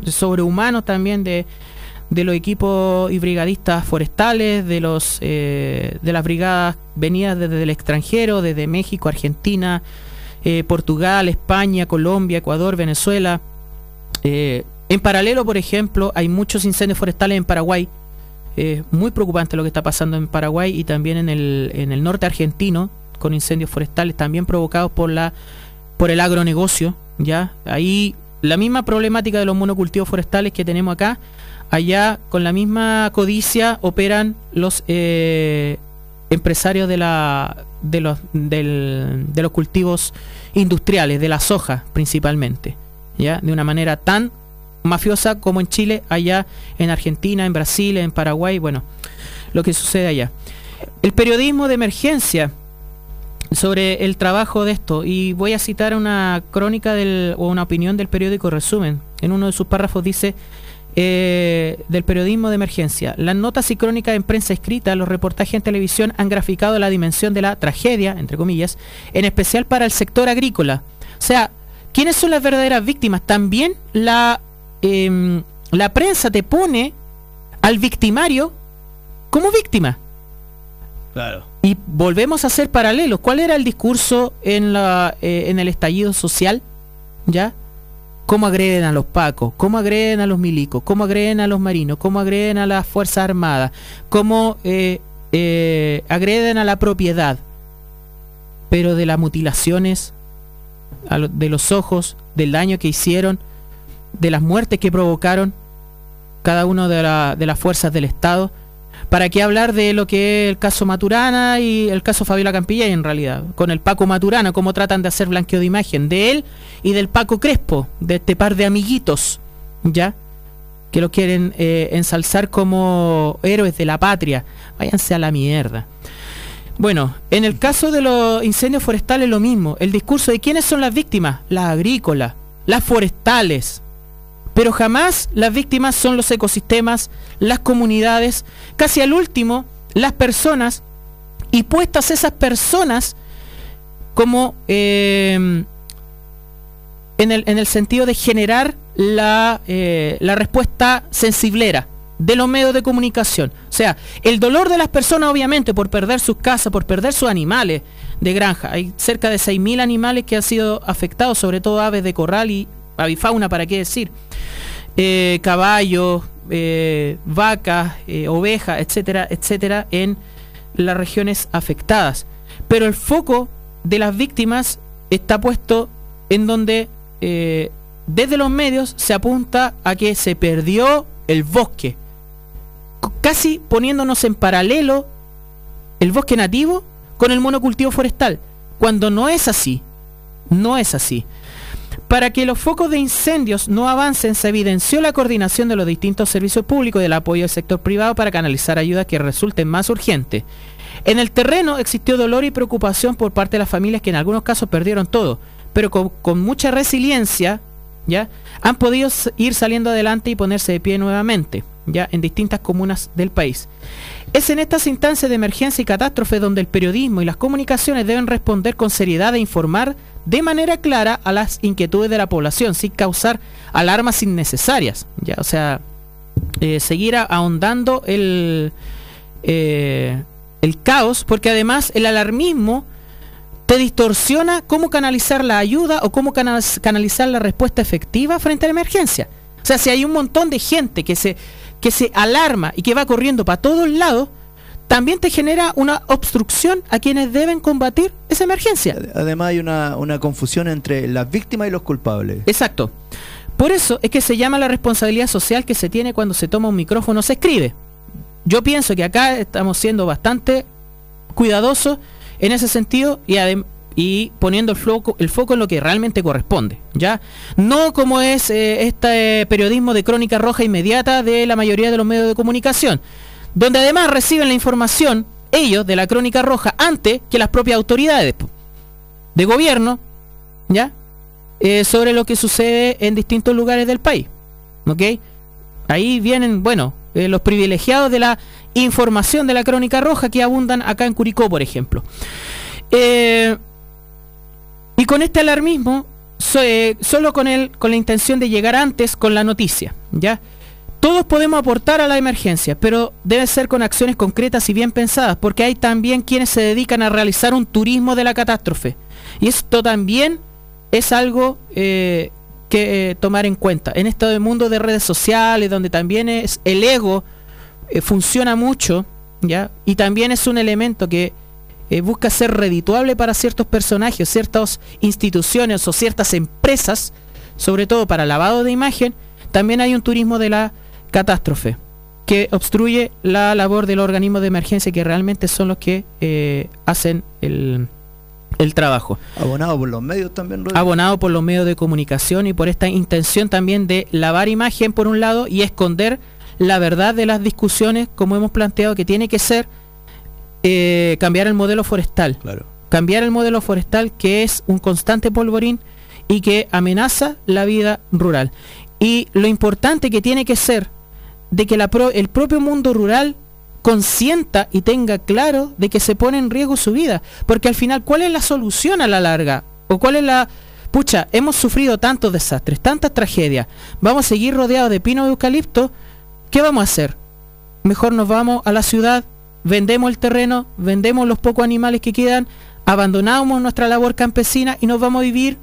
sobrehumanos también de, de los equipos y brigadistas forestales, de, los, eh, de las brigadas venidas desde el extranjero, desde México, Argentina, eh, Portugal, España, Colombia, Ecuador, Venezuela. Eh, en paralelo, por ejemplo, hay muchos incendios forestales en Paraguay. Eh, muy preocupante lo que está pasando en Paraguay y también en el, en el norte argentino, con incendios forestales también provocados por la por el agronegocio, ¿ya? Ahí la misma problemática de los monocultivos forestales que tenemos acá, allá con la misma codicia operan los eh, empresarios de la de los del- de los cultivos industriales, de la soja principalmente, ¿ya? De una manera tan mafiosa como en Chile, allá en Argentina, en Brasil, en Paraguay, bueno, lo que sucede allá. El periodismo de emergencia sobre el trabajo de esto y voy a citar una crónica del, o una opinión del periódico Resumen. En uno de sus párrafos dice eh, del periodismo de emergencia. Las notas y crónicas en prensa escrita, los reportajes en televisión han graficado la dimensión de la tragedia, entre comillas, en especial para el sector agrícola. O sea, ¿quiénes son las verdaderas víctimas? También la, em, la prensa te pone al victimario como víctima. Claro. Y volvemos a hacer paralelos. ¿Cuál era el discurso en, la, eh, en el estallido social? ¿Ya? ¿Cómo agreden a los pacos? ¿Cómo agreden a los milicos? ¿Cómo agreden a los marinos? ¿Cómo agreden a las Fuerzas Armadas? ¿Cómo eh, eh, agreden a la propiedad? Pero de las mutilaciones, de los ojos, del daño que hicieron, de las muertes que provocaron cada una de, la- de las fuerzas del Estado. ¿Para qué hablar de lo que es el caso Maturana y el caso Fabiola Campilla en realidad? Con el Paco Maturana, cómo tratan de hacer blanqueo de imagen de él y del Paco Crespo, de este par de amiguitos, ¿ya? Que lo quieren eh, ensalzar como héroes de la patria. Váyanse a la mierda. Bueno, en el caso de los incendios forestales lo mismo. El discurso de quiénes son las víctimas, las agrícolas, las forestales. Pero jamás las víctimas son los ecosistemas, las comunidades, casi al último, las personas, y puestas esas personas como en, el, en el sentido de generar la, eh, la respuesta sensiblera de los medios de comunicación. O sea, el dolor de las personas, obviamente, por perder sus casas, por perder sus animales de granja. Hay cerca de 6.000 animales que han sido afectados, sobre todo aves de corral y avifauna, ¿para qué decir? Eh, caballos, eh, vacas, eh, ovejas, etcétera, etcétera, en las regiones afectadas. Pero el foco de las víctimas está puesto en donde eh, desde los medios se apunta a que se perdió el bosque, casi poniéndonos en paralelo el bosque nativo con el monocultivo forestal, cuando no es así, no es así. Para que los focos de incendios no avancen, se evidenció la coordinación de los distintos servicios públicos y el apoyo del sector privado para canalizar ayudas que resulten más urgentes. En el terreno existió dolor y preocupación por parte de las familias que en algunos casos perdieron todo, pero con, con mucha resiliencia, ¿ya? Han podido ir saliendo adelante y ponerse de pie nuevamente, ¿ya? En distintas comunas del país. Es en estas instancias de emergencia y catástrofe donde el periodismo y las comunicaciones deben responder con seriedad e informar de manera clara a las inquietudes de la población, sin causar alarmas innecesarias, ¿ya? O sea, eh, seguir ahondando el, eh, el caos, porque además el alarmismo te distorsiona cómo canalizar la ayuda o cómo canal- canalizar la respuesta efectiva frente a la emergencia. O sea, si hay un montón de gente que se, que se alarma y que va corriendo para todos lados, también te genera una obstrucción a quienes deben combatir esa emergencia. Además hay una, una confusión entre las víctimas y los culpables. Exacto. Por eso es que se llama la responsabilidad social que se tiene cuando se toma un micrófono se escribe. Yo pienso que acá estamos siendo bastante cuidadosos en ese sentido y, adem- y poniendo el foco, el foco en lo que realmente corresponde. ¿ya? No como es eh, este periodismo de crónica roja inmediata de la mayoría de los medios de comunicación, donde además reciben la información ellos de la crónica roja antes que las propias autoridades de gobierno, ¿ya? Eh, sobre lo que sucede en distintos lugares del país. ¿Ok? Ahí vienen, bueno, eh, los privilegiados de la información de la crónica roja que abundan acá en Curicó, por ejemplo. Eh, y con este alarmismo, eh, solo con, el, con la intención de llegar antes con la noticia, ¿ya? Todos podemos aportar a la emergencia, pero debe ser con acciones concretas y bien pensadas, porque hay también quienes se dedican a realizar un turismo de la catástrofe. Y esto también es algo eh, que eh, tomar en cuenta. En este mundo de redes sociales, donde también es el ego funciona mucho, ¿ya? Y también es un elemento que eh, busca ser redituable para ciertos personajes, ciertas instituciones o ciertas empresas, sobre todo para lavado de imagen, también hay un turismo de la catástrofe que obstruye la labor del organismo de emergencia que realmente son los que eh, hacen el, el trabajo Abonado por los medios también, Rodrigo. abonado por los medios de comunicación y por esta intención también de lavar imagen por un lado y esconder la verdad de las discusiones como hemos planteado que tiene que ser eh, cambiar el modelo forestal Claro. cambiar el modelo forestal que es un constante polvorín y que amenaza la vida rural y lo importante que tiene que ser de que la pro- el propio mundo rural consienta y tenga claro de que se pone en riesgo su vida. Porque al final, ¿cuál es la solución a la larga? ¿O cuál es la... Pucha, hemos sufrido tantos desastres, tantas tragedias. Vamos a seguir rodeados de pino de eucalipto. ¿Qué vamos a hacer? Mejor nos vamos a la ciudad, vendemos el terreno, vendemos los pocos animales que quedan, abandonamos nuestra labor campesina y nos vamos a vivir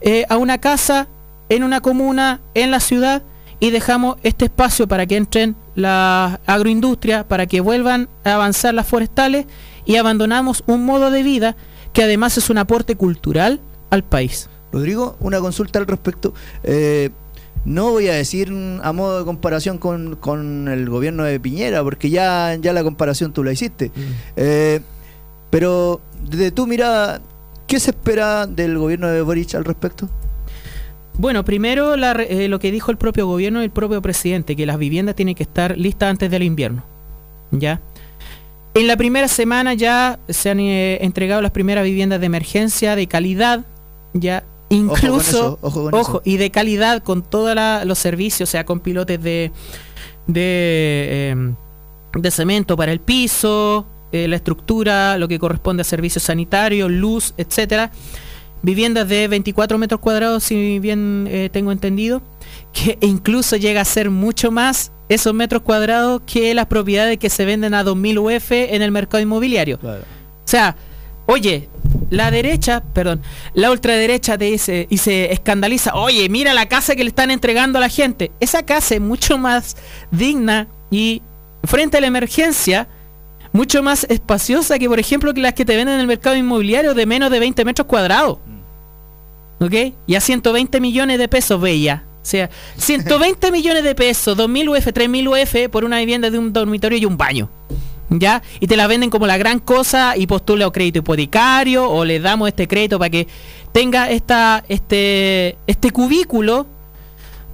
eh, a una casa, en una comuna, en la ciudad y dejamos este espacio para que entren la agroindustria, para que vuelvan a avanzar las forestales y abandonamos un modo de vida que además es un aporte cultural al país. Rodrigo, una consulta al respecto. Eh, no voy a decir mm, a modo de comparación con, con el gobierno de Piñera, porque ya, ya la comparación tú la hiciste. Eh, pero desde tu mirada, ¿qué se espera del gobierno de Boric al respecto? Bueno, primero la eh, lo que dijo el propio gobierno y el propio presidente, que las viviendas tienen que estar listas antes del invierno. ¿Ya? En la primera semana ya se han eh, entregado las primeras viviendas de emergencia de calidad, ya incluso eso, ojo con eso. y de calidad con todos los servicios, o sea, con pilotes de de, eh, de cemento para el piso, eh, la estructura, lo que corresponde a servicios sanitarios, luz, etcétera. Viviendas de 24 metros cuadrados, si bien eh, tengo entendido, que incluso llega a ser mucho más esos metros cuadrados que las propiedades que se venden a 2000 UF en el mercado inmobiliario. Claro. O sea, Oye, la derecha, perdón, la ultraderecha te dice y se escandaliza, oye, mira la casa que le están entregando a la gente. Esa casa es mucho más digna y frente a la emergencia, mucho más espaciosa que, por ejemplo, que las que te venden en el mercado inmobiliario de menos de 20 metros cuadrados. ¿Ok? Y a 120 millones de pesos, bella. O sea, 120 [LAUGHS] millones de pesos, 2.000 UF, 3.000 UF por una vivienda de un dormitorio y un baño. ¿Ya? Y te la venden como la gran cosa y postula o crédito hipotecario o le damos este crédito para que tenga esta, este, este cubículo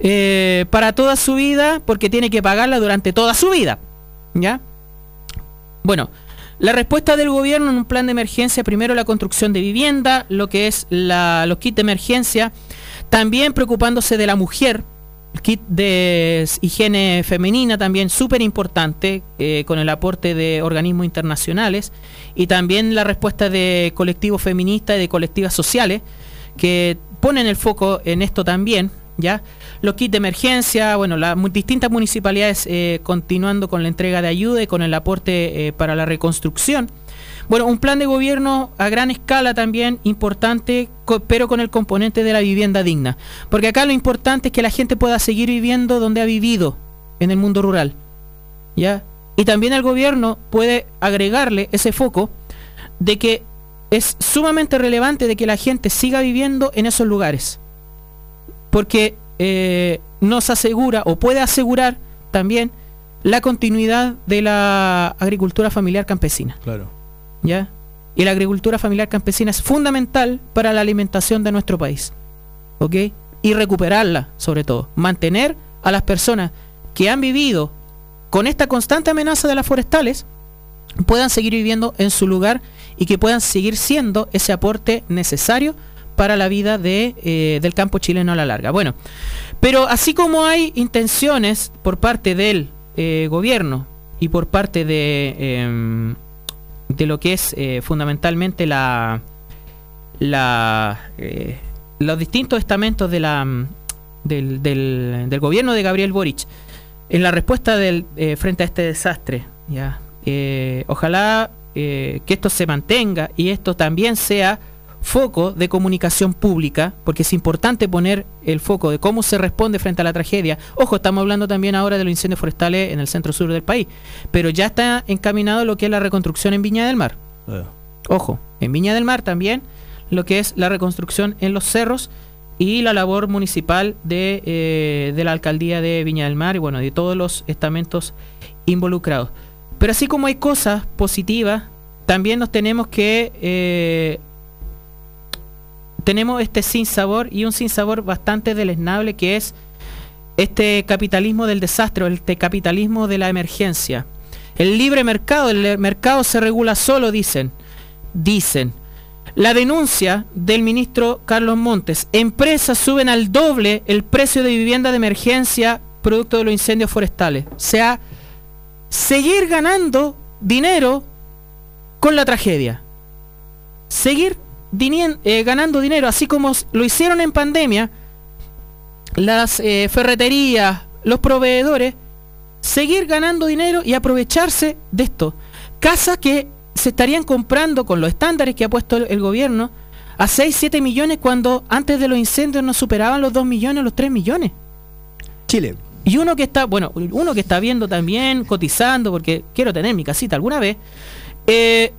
eh, para toda su vida porque tiene que pagarla durante toda su vida. ¿Ya? Bueno, la respuesta del gobierno en un plan de emergencia, primero la construcción de vivienda, lo que es la, los kits de emergencia, también preocupándose de la mujer, kit de higiene femenina también súper importante, eh, con el aporte de organismos internacionales, y también la respuesta de colectivos feministas y de colectivas sociales, que ponen el foco en esto también, ¿ya? Los kits de emergencia, bueno, las distintas municipalidades eh, continuando con la entrega de ayuda y con el aporte eh, para la reconstrucción. Bueno, un plan de gobierno a gran escala también importante, pero con el componente de la vivienda digna. Porque acá lo importante es que la gente pueda seguir viviendo donde ha vivido, en el mundo rural. ¿Ya? Y también el gobierno puede agregarle ese foco de que es sumamente relevante de que la gente siga viviendo en esos lugares. Porque eh, nos asegura o puede asegurar también la continuidad de la agricultura familiar campesina. Claro. ¿Ya? Y la agricultura familiar campesina es fundamental para la alimentación de nuestro país. ¿Ok? Y recuperarla, sobre todo. Mantener a las personas que han vivido con esta constante amenaza de las forestales puedan seguir viviendo en su lugar y que puedan seguir siendo ese aporte necesario para la vida de, eh, del campo chileno a la larga. Bueno, pero así como hay intenciones por parte del eh, gobierno y por parte de, em, de lo que es eh, fundamentalmente la, la los distintos estamentos de la, del, del, del, gobierno de Gabriel Boric. En la respuesta del, frente a este desastre, ya ojalá que esto se mantenga y esto también sea foco de comunicación pública, porque es importante poner el foco de cómo se responde frente a la tragedia. Ojo, estamos hablando también ahora de los incendios forestales en el centro sur del país, pero ya está encaminado lo que es la reconstrucción en Viña del Mar. Eh. Ojo, en Viña del Mar también lo que es la reconstrucción en los cerros y la labor municipal de, eh, de la alcaldía de Viña del Mar y bueno, de todos los estamentos involucrados. Pero así como hay cosas positivas, también nos tenemos que eh, tenemos este sinsabor y un sinsabor bastante deleznable que es este capitalismo del desastre, este capitalismo de la emergencia. El libre mercado, el mercado se regula solo, dicen. Dicen. La denuncia del ministro Carlos Montes. Empresas suben al doble el precio de vivienda de emergencia producto de los incendios forestales. O sea, seguir ganando dinero con la tragedia. Seguir eh, ganando dinero, así como lo hicieron en pandemia, las eh, ferreterías, los proveedores, seguir ganando dinero y aprovecharse de esto. Casas que se estarían comprando con los estándares que ha puesto el, gobierno a 6, 7 millones cuando antes de los incendios no superaban los 2 millones, los 3 millones. Chile. Y uno que está, bueno, uno que está viendo también, cotizando, porque quiero tener mi casita alguna vez, eh,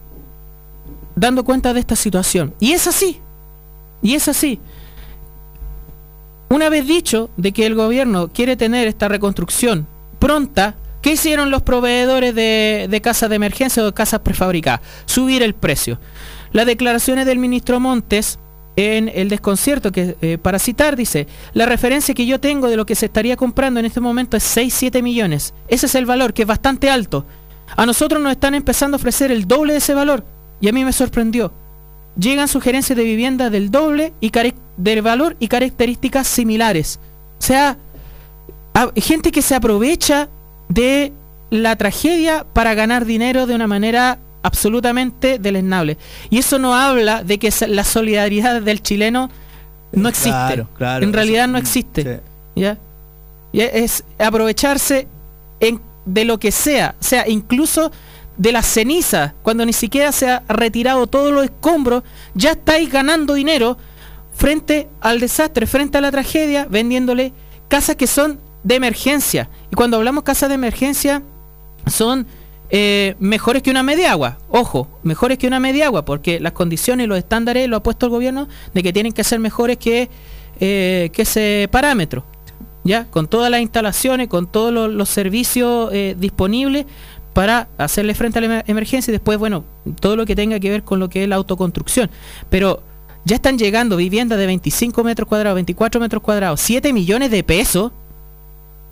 dando cuenta de esta situación. Y es así. Y es así. Una vez dicho de que el gobierno quiere tener esta reconstrucción pronta, ¿qué hicieron los proveedores de, casas de emergencia o de casas prefabricadas? Subir el precio. Las declaraciones del ministro Montes en el desconcierto, que eh, para citar, dice, la referencia que yo tengo de lo que se estaría comprando en este momento es 6-7 millones. Ese es el valor, que es bastante alto. A nosotros nos están empezando a ofrecer el doble de ese valor. Y a mí me sorprendió. Llegan sugerencias de vivienda del doble y del valor y características similares. O sea, gente que se aprovecha de la tragedia para ganar dinero de una manera absolutamente deleznable. Y eso no habla de que la solidaridad del chileno no existe. en realidad no existe. ¿ya? Es aprovecharse en, de lo que sea. O sea, incluso de las cenizas, cuando ni siquiera se ha retirado todos los escombros, ya estáis ganando dinero frente al desastre, frente a la tragedia, vendiéndole casas que son de emergencia. Y cuando hablamos casas de emergencia, son eh, mejores que una media agua. Ojo, mejores que una media agua, porque las condiciones y los estándares lo ha puesto el gobierno de que tienen que ser mejores que, eh, ese parámetro. ¿Ya? Con todas las instalaciones, con todos los, los servicios eh, disponibles para hacerle frente a la emer- emergencia y después, bueno, todo lo que tenga que ver con lo que es la autoconstrucción. Pero ya están llegando viviendas de 25 metros cuadrados, 24 metros cuadrados, 7 millones de pesos,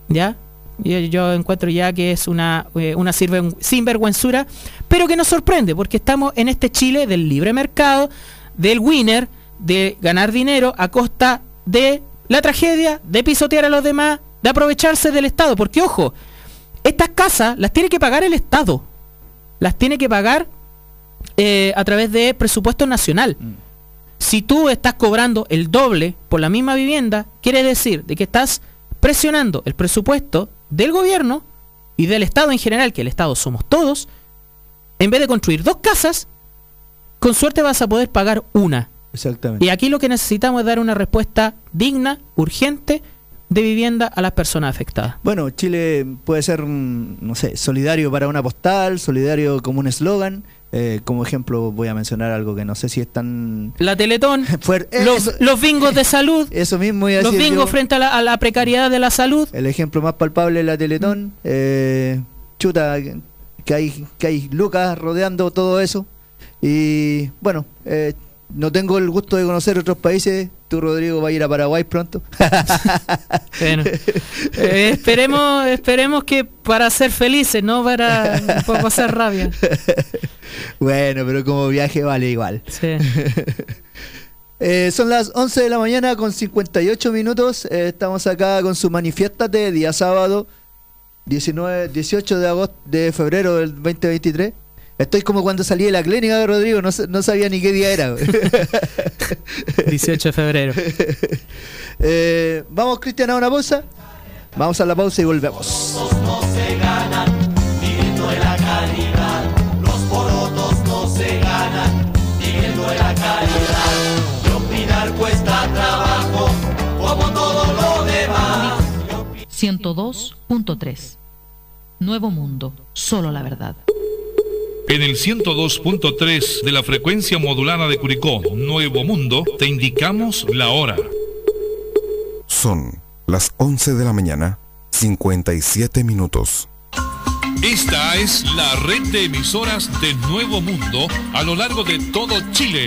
¿ya? Yo, encuentro ya que es una, eh, una sinvergüenzura, pero que nos sorprende, porque estamos en este Chile del libre mercado, del winner, de ganar dinero a costa de la tragedia, de pisotear a los demás, de aprovecharse del Estado. Porque, ojo, estas casas las tiene que pagar el Estado. Las tiene que pagar eh, a través de presupuesto nacional. Si tú estás cobrando el doble por la misma vivienda, quiere decir de que estás presionando el presupuesto del gobierno y del Estado en general, que el Estado somos todos, en vez de construir dos casas, con suerte vas a poder pagar una. Exactamente. Y aquí lo que necesitamos es dar una respuesta digna, urgente, de vivienda a las personas afectadas. Bueno, Chile puede ser, no sé, solidario para una postal, solidario como un eslogan. Eh, como ejemplo voy a mencionar algo que no sé si es tan... La Teletón, [LAUGHS] los, los bingos de salud, [LAUGHS] eso mismo los bingos yo. frente a la, a la precariedad de la salud. El ejemplo más palpable es la Teletón. Eh, chuta, que- que hay, que hay lucas rodeando todo eso. Y bueno, eh, no tengo el gusto de conocer otros países. Tú, Rodrigo, vas a ir a Paraguay pronto. [LAUGHS] Bueno, eh, esperemos, esperemos que para ser felices, no para, para pasar rabia. [LAUGHS] bueno, pero como viaje vale igual. Sí. [LAUGHS] Eh, son las 11 de la mañana con 58 minutos. Eh, estamos acá con su manifiéstate, día sábado, 19, 18 de agosto de febrero del 2023. Estoy como cuando salí de la clínica de Rodrigo, no, no sabía ni qué día era. 18 [LAUGHS] de febrero. [LAUGHS] Eh, vamos, Cristian, a una pausa. Vamos a la pausa y volvemos. no se ganan viviendo de la caridad. Los porotos no se ganan viviendo de la caridad. Y opinar cuesta trabajo como todo lo demás. 102.3. Nuevo Mundo, solo la verdad. En el 102.3 de la frecuencia modulada de Curicó, Nuevo Mundo, te indicamos la hora. Son las 11 de la mañana, 57 minutos. Esta es la red de emisoras de Nuevo Mundo a lo largo de todo Chile.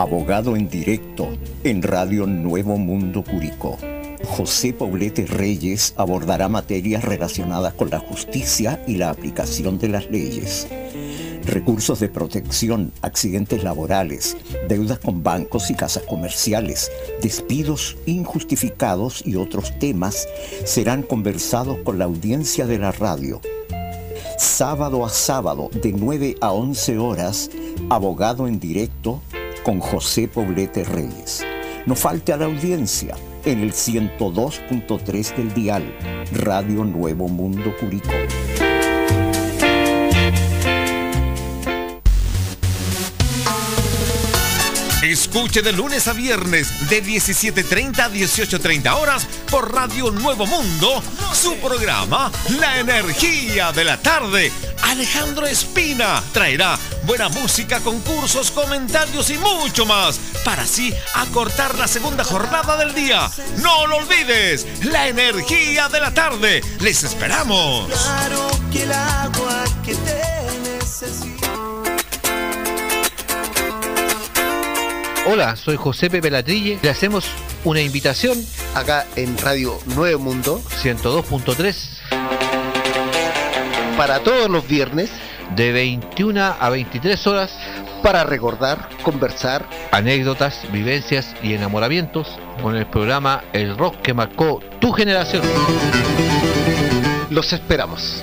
Abogado en directo en Radio Nuevo Mundo Curicó. José Poblete Reyes abordará materias relacionadas con la justicia y la aplicación de las leyes. Recursos de protección, accidentes laborales, deudas con bancos y casas comerciales, despidos injustificados y otros temas serán conversados con la audiencia de la radio sábado a sábado de 9 a 11 horas, abogado en directo con José Poblete Reyes. No falte a la audiencia en el 102.3 del dial, Radio Nuevo Mundo Curicó. Escuche de lunes a viernes de 17.30 a 18.30 horas por Radio Nuevo Mundo su programa La Energía de la Tarde. Alejandro Espina traerá buena música, concursos, comentarios y mucho más para así acortar la segunda jornada del día. No lo olvides, La Energía de la Tarde. Les esperamos. Claro que el agua que te necesito. Hola, soy José Pepe Latrille. Le hacemos una invitación acá en Radio Nuevo Mundo 102.3 para todos los viernes de 21 a 23 horas para recordar, conversar, anécdotas, vivencias y enamoramientos con el programa El Rock que marcó tu generación. Los esperamos.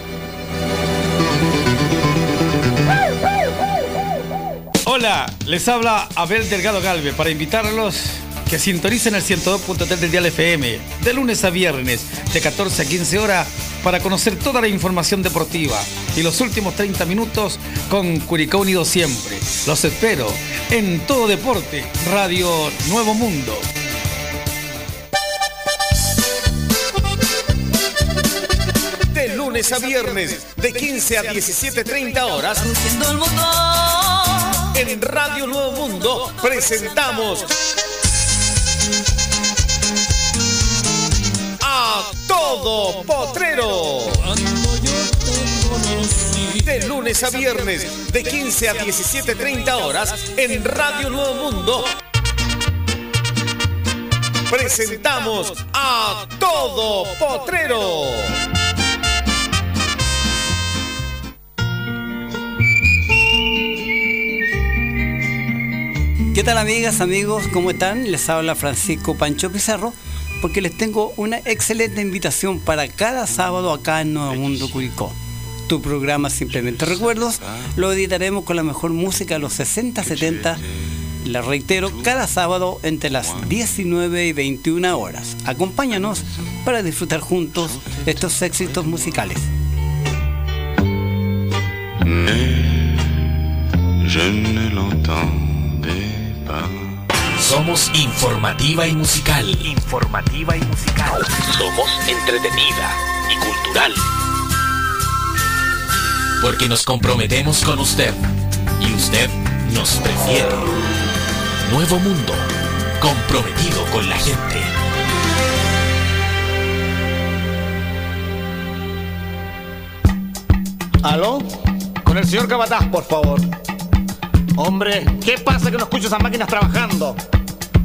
Hola, les habla Abel Delgado Galve para invitarlos que sintonicen el 102.3 del Dial FM de lunes a viernes de 14 a 15 horas para conocer toda la información deportiva y los últimos 30 minutos con Curicó Unido siempre. Los espero en Todo Deporte, Radio Nuevo Mundo. De lunes a viernes de 15 a 17.30 horas en Radio Nuevo Mundo presentamos Todo Potrero. De lunes a viernes, de 15 a 17.30 horas, en Radio Nuevo Mundo. Presentamos a Todo Potrero. ¿Qué tal amigas, amigos? ¿Cómo están? Les habla Francisco Pancho Pizarro porque les tengo una excelente invitación para cada sábado acá en Nuevo Mundo Curicó. Tu programa Simplemente Recuerdos lo editaremos con la mejor música de los 60, 70. Les reitero, cada sábado entre las 19 y 21 horas. Acompáñanos para disfrutar juntos estos éxitos musicales. Je ne l'entendais pas. Somos informativa y musical. Informativa y musical. Somos entretenida y cultural. Porque nos comprometemos con usted y usted nos prefiere. Nuevo Mundo, comprometido con la gente. ¿Aló? Con el señor Cabataz, por favor. Hombre, ¿qué pasa que no escucho esas máquinas trabajando?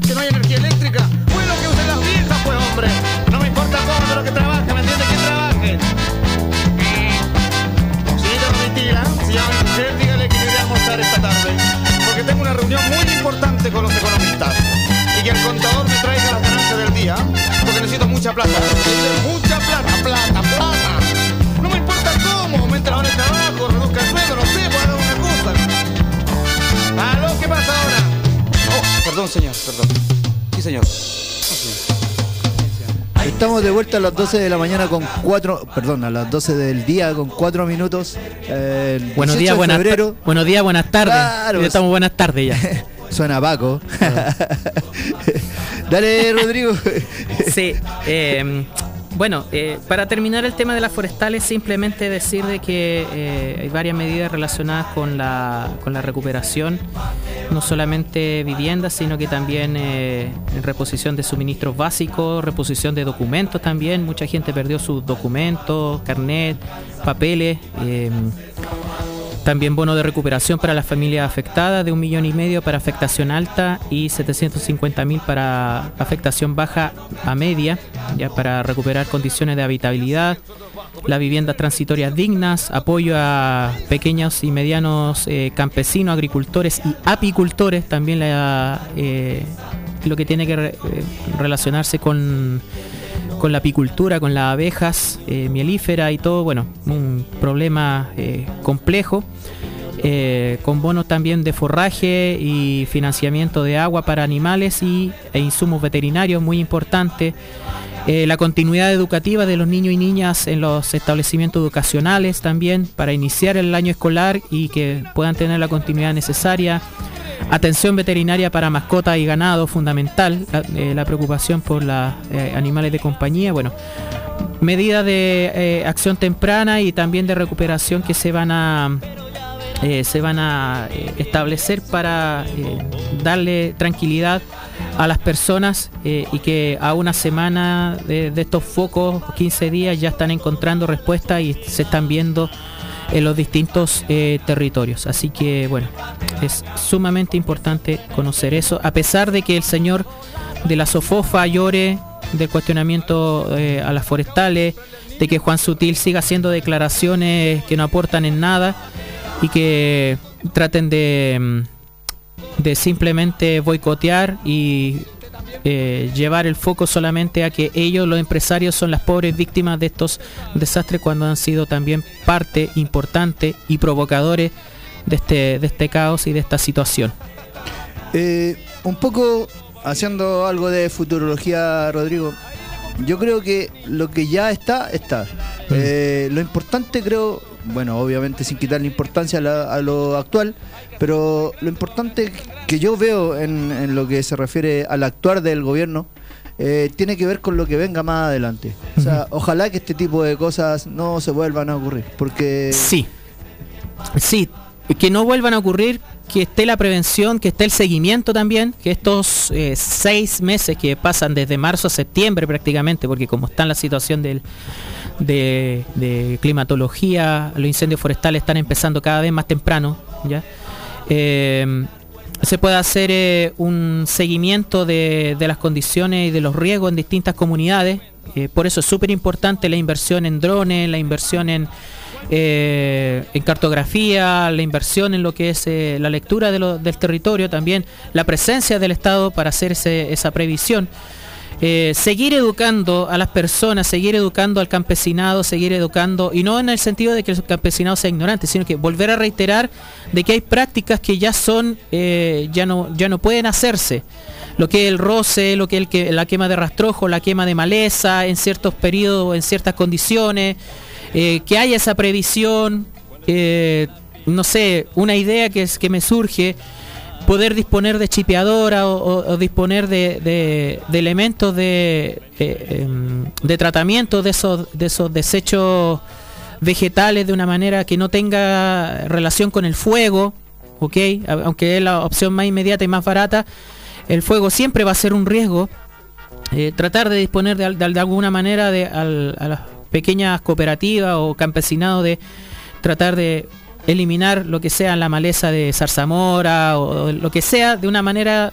¿Que no hay energía eléctrica? Bueno, que usen las viejas, pues, hombre. No me importa cómo, pero que trabaje, ¿me entiende? Que trabaje. Señorita Domitila, si llama mi mujer, dígale que iré a almorzar esta tarde. Porque tengo una reunión muy importante con los economistas. Y que el contador me traiga las ganancias del día. Porque necesito mucha plata. Mucha plata, plata, plata. No me importa cómo, aumente la hora de trabajo, perdón, señor, perdón. Sí, señor. Estamos de vuelta a las 12 de la mañana con 4, perdón, a las 12 del día con 4 minutos. eh, Buenos 18 días, buenas, ta- febrero. buenos días, buenas tardes. Claro. Ya estamos buenas tardes ya. [LAUGHS] Suena Paco. [LAUGHS] Dale, Rodrigo. Sí, eh, bueno, eh, para terminar el tema de las forestales, simplemente decir de que eh, hay varias medidas relacionadas con la, con la recuperación, no solamente viviendas, sino que también eh, reposición de suministros básicos, reposición de documentos también. Mucha gente perdió sus documentos, carnet, papeles. También bono de recuperación para las familias afectadas de un millón y medio para afectación alta y 750 mil para afectación baja a media, ya para recuperar condiciones de habitabilidad, las viviendas transitorias dignas, apoyo a pequeños y medianos eh, campesinos, agricultores y apicultores, también eh, lo que tiene que eh, relacionarse con con la apicultura, con las abejas, eh, mielífera y todo, bueno, un problema eh, complejo. eh, con bonos también de forraje y financiamiento de agua para animales y, e insumos veterinarios, muy importante. La continuidad educativa de los niños y niñas en los establecimientos educacionales también para iniciar el año escolar y que puedan tener la continuidad necesaria atención veterinaria para mascotas y ganado, fundamental, la, eh, preocupación por los animales de compañía, bueno, medidas de eh, acción temprana y también de recuperación que se van a eh, se van a eh, establecer para eh, darle tranquilidad a las personas eh, y que a una semana de, de estos focos, 15 días, ya están encontrando respuesta y se están viendo en los distintos eh, territorios. Así que bueno, es sumamente importante conocer eso, a pesar de que el señor de la Sofofa llore del cuestionamiento eh, a las forestales, de que Juan Sutil siga haciendo declaraciones que no aportan en nada y que traten de, mm, de simplemente boicotear y eh, llevar el foco solamente a que ellos, los empresarios, son las pobres víctimas de estos desastres cuando han sido también parte importante y provocadores de este, de este caos y de esta situación. Eh, un poco haciendo algo de futurología, Rodrigo. Yo creo que lo que ya está, está. Eh, lo importante creo, bueno, obviamente sin quitarle importancia a, la- a lo actual, pero lo importante que yo veo en, en lo que se refiere al actuar del gobierno eh, tiene que ver con lo que venga más adelante. O sea, ojalá que este tipo de cosas no se vuelvan a ocurrir, porque... Sí. Sí, que no vuelvan a ocurrir, que esté la prevención, que esté el seguimiento también, que estos eh, seis meses que pasan desde marzo a septiembre prácticamente, porque como está en la situación del, de, climatología, los incendios forestales están empezando cada vez más temprano, ¿ya? Eh, se puede hacer eh, un seguimiento de, de las condiciones y de los riesgos en distintas comunidades. Por eso es súper importante la inversión en drones, la inversión en, eh, en cartografía, la inversión en lo que es eh, la lectura del territorio, también la presencia del Estado para hacer esa previsión. Eh, seguir educando a las personas, seguir educando al campesinado, seguir educando, y no en el sentido de que el campesinado sea ignorante, sino que volver a reiterar de que hay prácticas que ya son, ya no, ya no pueden hacerse. Lo que es el roce, lo que el que, la quema de rastrojo, la quema de maleza en ciertos periodos, en ciertas condiciones, eh, que haya esa previsión, no sé, una idea que, es, que me surge, poder disponer de chipeadora o, disponer de, elementos de, eh, em, de tratamiento de esos, de esos desechos vegetales de una manera que no tenga relación con el fuego, ¿ok? Aunque es la opción más inmediata y más barata, el fuego siempre va a ser un riesgo. Eh, tratar de disponer de, al- de al- de alguna manera de, a pequeñas cooperativas o campesinados de tratar de eliminar lo que sea la maleza de zarzamora o, o lo que sea de una manera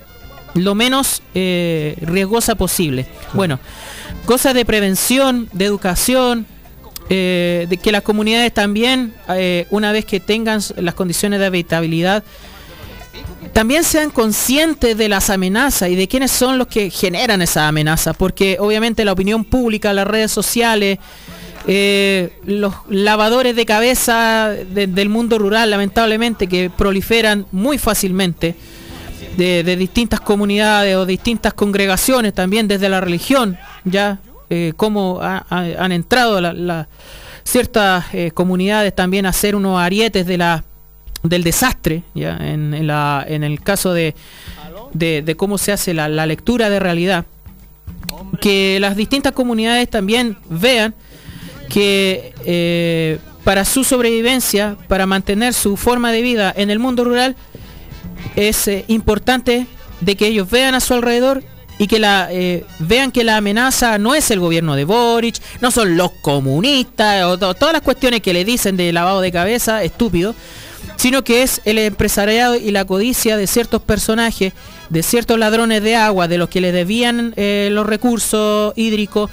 lo menos eh, riesgosa posible. Bueno, cosas de prevención, de educación, eh, de que las comunidades también, eh, una vez que tengan las condiciones de habitabilidad, también sean conscientes de las amenazas y de quiénes son los que generan esas amenazas, porque obviamente la opinión pública, las redes sociales, eh, los lavadores de cabeza de- del mundo rural, lamentablemente, que proliferan muy fácilmente de, distintas comunidades o distintas congregaciones, también desde la religión, ya eh, cómo ha- ha- han entrado ciertas eh, comunidades también a ser unos arietes de la del desastre, ya en, en el caso de, de, cómo se hace la, la lectura de realidad, que las distintas comunidades también vean que eh, para su sobrevivencia, para mantener su forma de vida en el mundo rural, es eh, importante de que ellos vean a su alrededor y que la eh, vean que la amenaza no es el gobierno de Boric, no son los comunistas o to- todas las cuestiones que le dicen de lavado de cabeza, estúpido, sino que es el empresariado y la codicia de ciertos personajes, de ciertos ladrones de agua, de los que le debían eh, los recursos hídricos,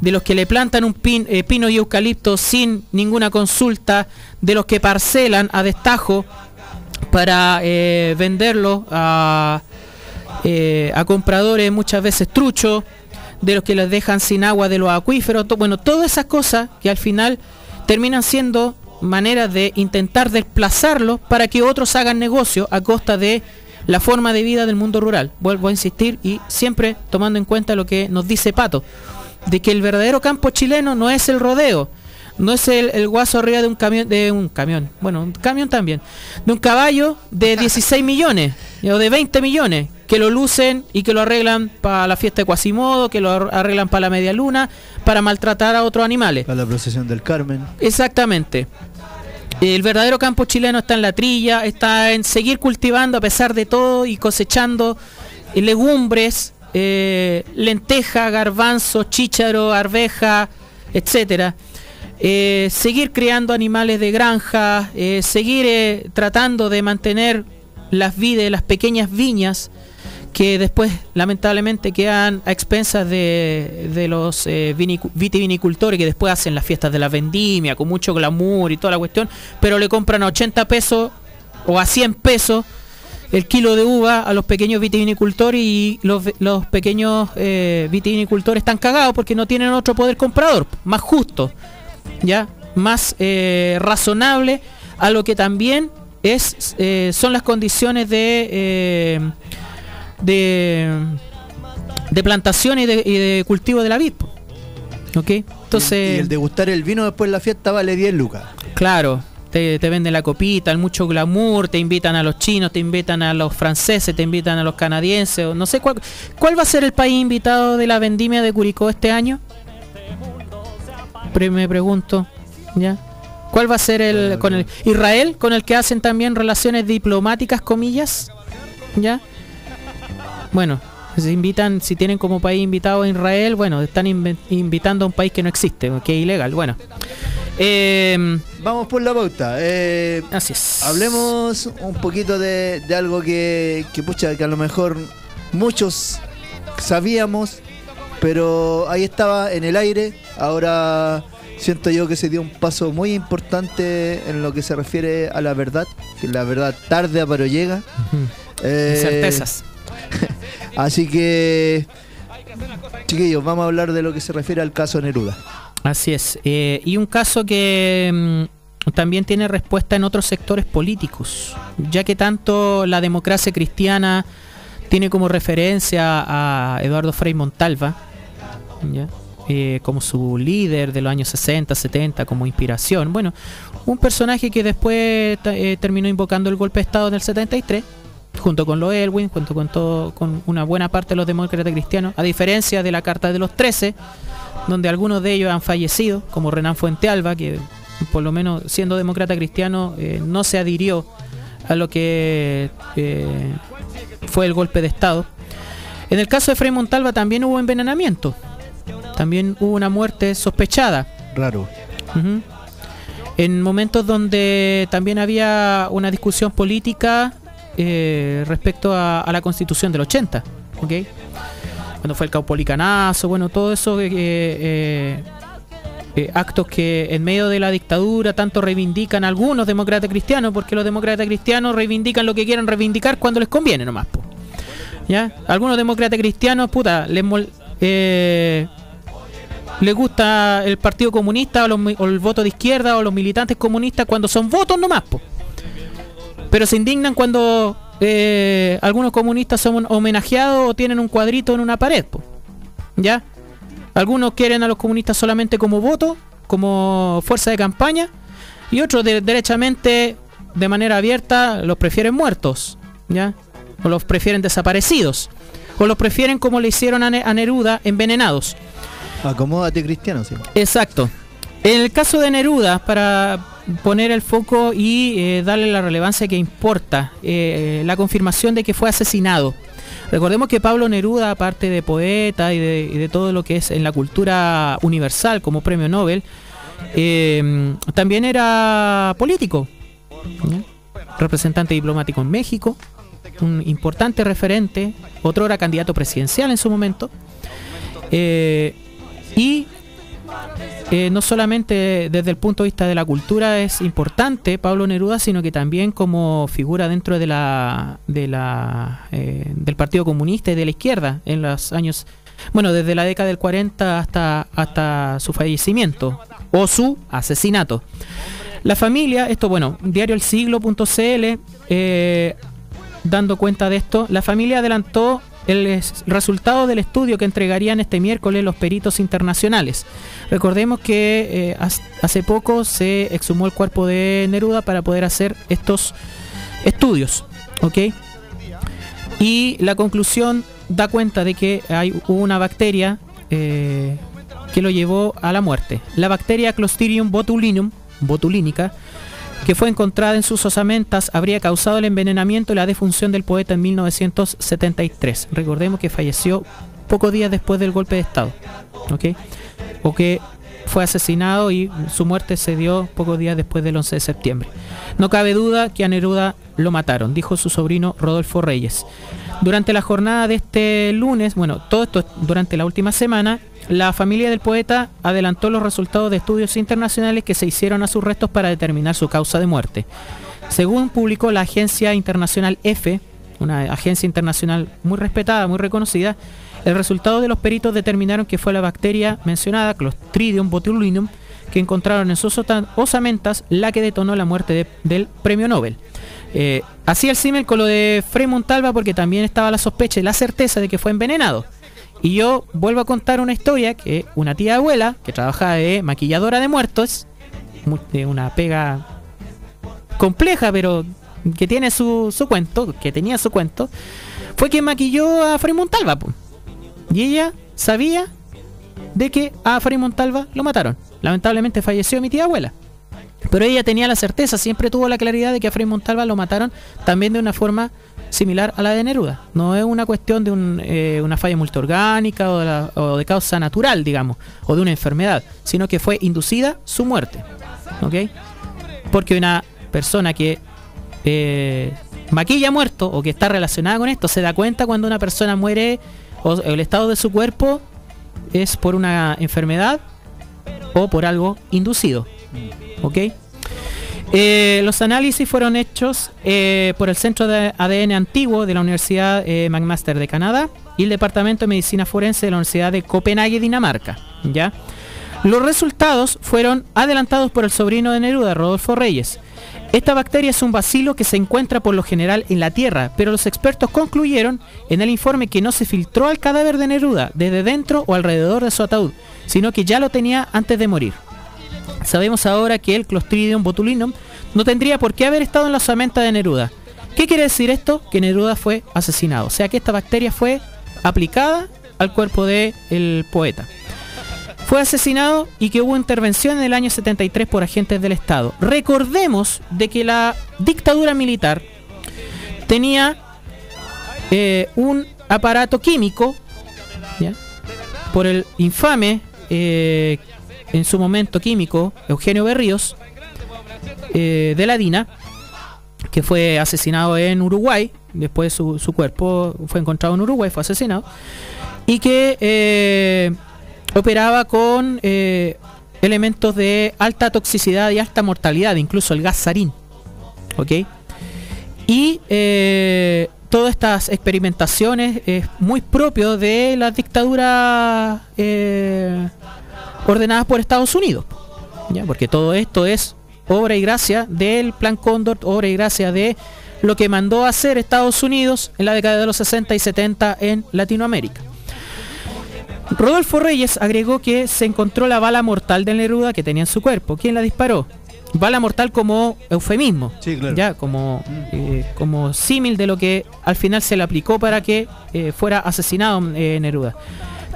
de los que le plantan un pin- eh, pino y eucalipto sin ninguna consulta, de los que parcelan a destajo para eh, venderlo a, compradores muchas veces truchos, de los que les dejan sin agua de los acuíferos, bueno, todas esas cosas que al final terminan siendo maneras de intentar desplazarlos para que otros hagan negocio a costa de la forma de vida del mundo rural. Vuelvo a insistir y siempre tomando en cuenta lo que nos dice Pato, de que el verdadero campo chileno no es el rodeo, no es el, el guaso arriba de un camión, de un camión, bueno, un camión también, de un caballo de [LAUGHS] 16 millones. o de 20 millones, que lo lucen y que lo arreglan para la fiesta de Quasimodo, que lo ar- arreglan para la media luna, para maltratar a otros animales. Para la procesión del Carmen. Exactamente. El verdadero campo chileno está en la trilla, está en seguir cultivando a pesar de todo y cosechando eh, legumbres, eh, lenteja, garbanzo, chícharo, arveja, etcétera. Eh, seguir criando animales de granja, eh, seguir tratando de mantener las vides, las pequeñas viñas que después lamentablemente quedan a expensas de, de los eh, vinicu- vitivinicultores que después hacen las fiestas de la vendimia con mucho glamour y toda la cuestión, pero le compran a 80 pesos o a 100 pesos el kilo de uva a los pequeños vitivinicultores y los, los pequeños eh, vitivinicultores están cagados porque no tienen otro poder comprador, más justo, ya más eh, razonable a lo que también es son las condiciones de de, de plantación y de, y de cultivo de la vid. ¿Ok? Entonces, Y el degustar el vino después de la fiesta vale 10 lucas. claro, te, te venden la copita, el mucho glamour, te invitan a los chinos, te invitan a los franceses, te invitan a los canadienses, o no sé cuál, cuál va a ser el país invitado de la vendimia de Curicó este año. Pre- me pregunto, ¿ya? ¿Cuál va a ser el con el Israel con el que hacen también relaciones diplomáticas comillas? ¿Ya? Bueno, se invitan, si tienen como país invitado a Israel, bueno, están invitando a un país que no existe, que es ilegal. Bueno, Em, Vamos por la pauta. Eh, Así es. Hablemos un poquito de, de algo que, que, pucha, que a lo mejor muchos sabíamos, pero ahí estaba en el aire. Ahora siento yo que se dio un paso muy importante en lo que se refiere a la verdad, que la verdad tarde pero llega. Eh, certezas. [LAUGHS] Así que, chiquillos, vamos a hablar de lo que se refiere al caso Neruda. Así es. Eh, y un caso que mm, también tiene respuesta en otros sectores políticos, ya que tanto la democracia cristiana tiene como referencia a Eduardo Frei Montalva. Eh, como su líder de los años 60, 70, como inspiración. Bueno, un personaje que después eh, terminó invocando el golpe de Estado en el 73, junto con los Elwin, junto con, todo, con una buena parte de los demócratas cristianos, a diferencia de la Carta de los 13, donde algunos de ellos han fallecido, como Renan Fuentealba, que por lo menos siendo demócrata cristiano eh, no se adhirió a lo que eh, fue el golpe de Estado. En el caso de Frei Montalva también hubo envenenamiento, también hubo una muerte sospechada. Raro. En momentos donde también había una discusión política eh, respecto a, la constitución del 80, ¿ok? Cuando fue el caupolicanazo, bueno, todo eso eh, eh, actos que en medio de la dictadura tanto reivindican algunos demócratas cristianos, porque los demócratas cristianos reivindican lo que quieran reivindicar cuando les conviene nomás. po. ¿Ya? Algunos demócratas cristianos, puta, les mol- les gusta el Partido Comunista o, los o el voto de izquierda o los militantes comunistas cuando son votos nomás, po. Pero se indignan cuando eh, algunos comunistas son homenajeados o tienen un cuadrito en una pared, po. ¿Ya? Algunos quieren a los comunistas solamente como voto, como fuerza de campaña, y otros de- derechamente, de manera abierta, los prefieren muertos, ¿ya? O los prefieren desaparecidos, o los prefieren como le hicieron a, Ne- a Neruda, envenenados. Acomódate cristiano, sí. Exacto. En el caso de Neruda, para poner el foco y eh, darle la relevancia que importa, eh, la confirmación de que fue asesinado. Recordemos que Pablo Neruda, aparte de poeta y de, todo lo que es en la cultura universal como premio Nobel, eh, también era político, representante diplomático en México, un importante referente, otro era candidato presidencial en su momento, eh, y eh, no solamente desde el punto de vista de la cultura es importante Pablo Neruda, sino que también como figura dentro de la, de la eh, del Partido Comunista y de la izquierda en los años, bueno, desde la década del 40 hasta hasta su fallecimiento o su asesinato. La familia, esto bueno, diario El Siglo.cl, eh, dando cuenta de esto, la familia adelantó el es- resultado del estudio que entregarían este miércoles los peritos internacionales. Recordemos que eh, hace poco se exhumó el cuerpo de Neruda para poder hacer estos estudios, ¿ok? Y la conclusión da cuenta de que hay una bacteria eh, que lo llevó a la muerte. La bacteria Clostridium botulinum, botulínica, que fue encontrada en sus osamentas, habría causado el envenenamiento y la defunción del poeta en 1973. Recordemos que falleció pocos días después del golpe de Estado. O que fue asesinado y su muerte se dio pocos días después del 11 de septiembre. No cabe duda que a Neruda lo mataron, dijo su sobrino Rodolfo Reyes. Durante la jornada de este lunes, bueno, todo esto es durante la última semana, la familia del poeta adelantó los resultados de estudios internacionales que se hicieron a sus restos para determinar su causa de muerte. Según publicó la agencia internacional EFE, una agencia internacional muy respetada, muy reconocida, el resultado de los peritos determinaron que fue la bacteria mencionada, Clostridium botulinum, que encontraron en sus osamentas la que detonó la muerte de- del premio Nobel. Eh, así el símil con lo de Frei Montalva porque también estaba la sospecha y la certeza de que fue envenenado. Y yo vuelvo a contar una historia que una tía abuela que trabajaba de maquilladora de muertos, mu- de una pega compleja pero que tiene su, su cuento, que tenía su cuento, fue quien maquilló a Frei Montalva. Y ella sabía de que a Frei Montalva lo mataron. Lamentablemente falleció mi tía abuela. Pero ella tenía la certeza, siempre tuvo la claridad de que a Montalva lo mataron también de una forma similar a la de Neruda. No es una cuestión de un, eh, una falla multiorgánica o de, la- o de causa natural, digamos, o de una enfermedad, sino que fue inducida su muerte. ¿Ok? Porque una persona que eh, maquilla muerto o que está relacionada con esto se da cuenta cuando una persona muere o el estado de su cuerpo es por una enfermedad o por algo inducido. ¿Ok? Eh, los análisis fueron hechos eh, por el Centro de ADN Antiguo de la Universidad eh, McMaster de Canadá y el Departamento de Medicina Forense de la Universidad de Copenhague, Dinamarca. ¿ya? Los resultados fueron adelantados por el sobrino de Neruda, Rodolfo Reyes. Esta bacteria es un bacilo que se encuentra por lo general en la tierra, pero los expertos concluyeron en el informe que no se filtró al cadáver de Neruda desde dentro o alrededor de su ataúd, sino que ya lo tenía antes de morir. Sabemos ahora que el Clostridium botulinum no tendría por qué haber estado en la osamenta de Neruda. ¿Qué quiere decir esto? Que Neruda fue asesinado. O sea que esta bacteria fue aplicada al cuerpo del poeta. Fue asesinado y que hubo intervención en el año 73 por agentes del Estado. Recordemos de que la dictadura militar tenía eh, un aparato químico por el infame eh, en su momento químico Eugenio Berríos eh, de la DINA que fue asesinado en Uruguay después su, su cuerpo fue encontrado en Uruguay fue asesinado y que operaba con eh, elementos de alta toxicidad y alta mortalidad incluso el gas sarín ¿ok? y eh, todas estas experimentaciones es muy propio de las dictaduras eh, ordenadas por Estados Unidos. ¿ya? Porque todo esto es obra y gracia del Plan Cóndor, obra y gracia de lo que mandó a hacer Estados Unidos en la década de los 60 y 70 en Latinoamérica. Rodolfo Reyes agregó que se encontró la bala mortal de Neruda que tenía en su cuerpo. ¿Quién la disparó? Bala mortal como eufemismo, ya como, eh, como símil de lo que al final se le aplicó para que eh, fuera asesinado eh, Neruda.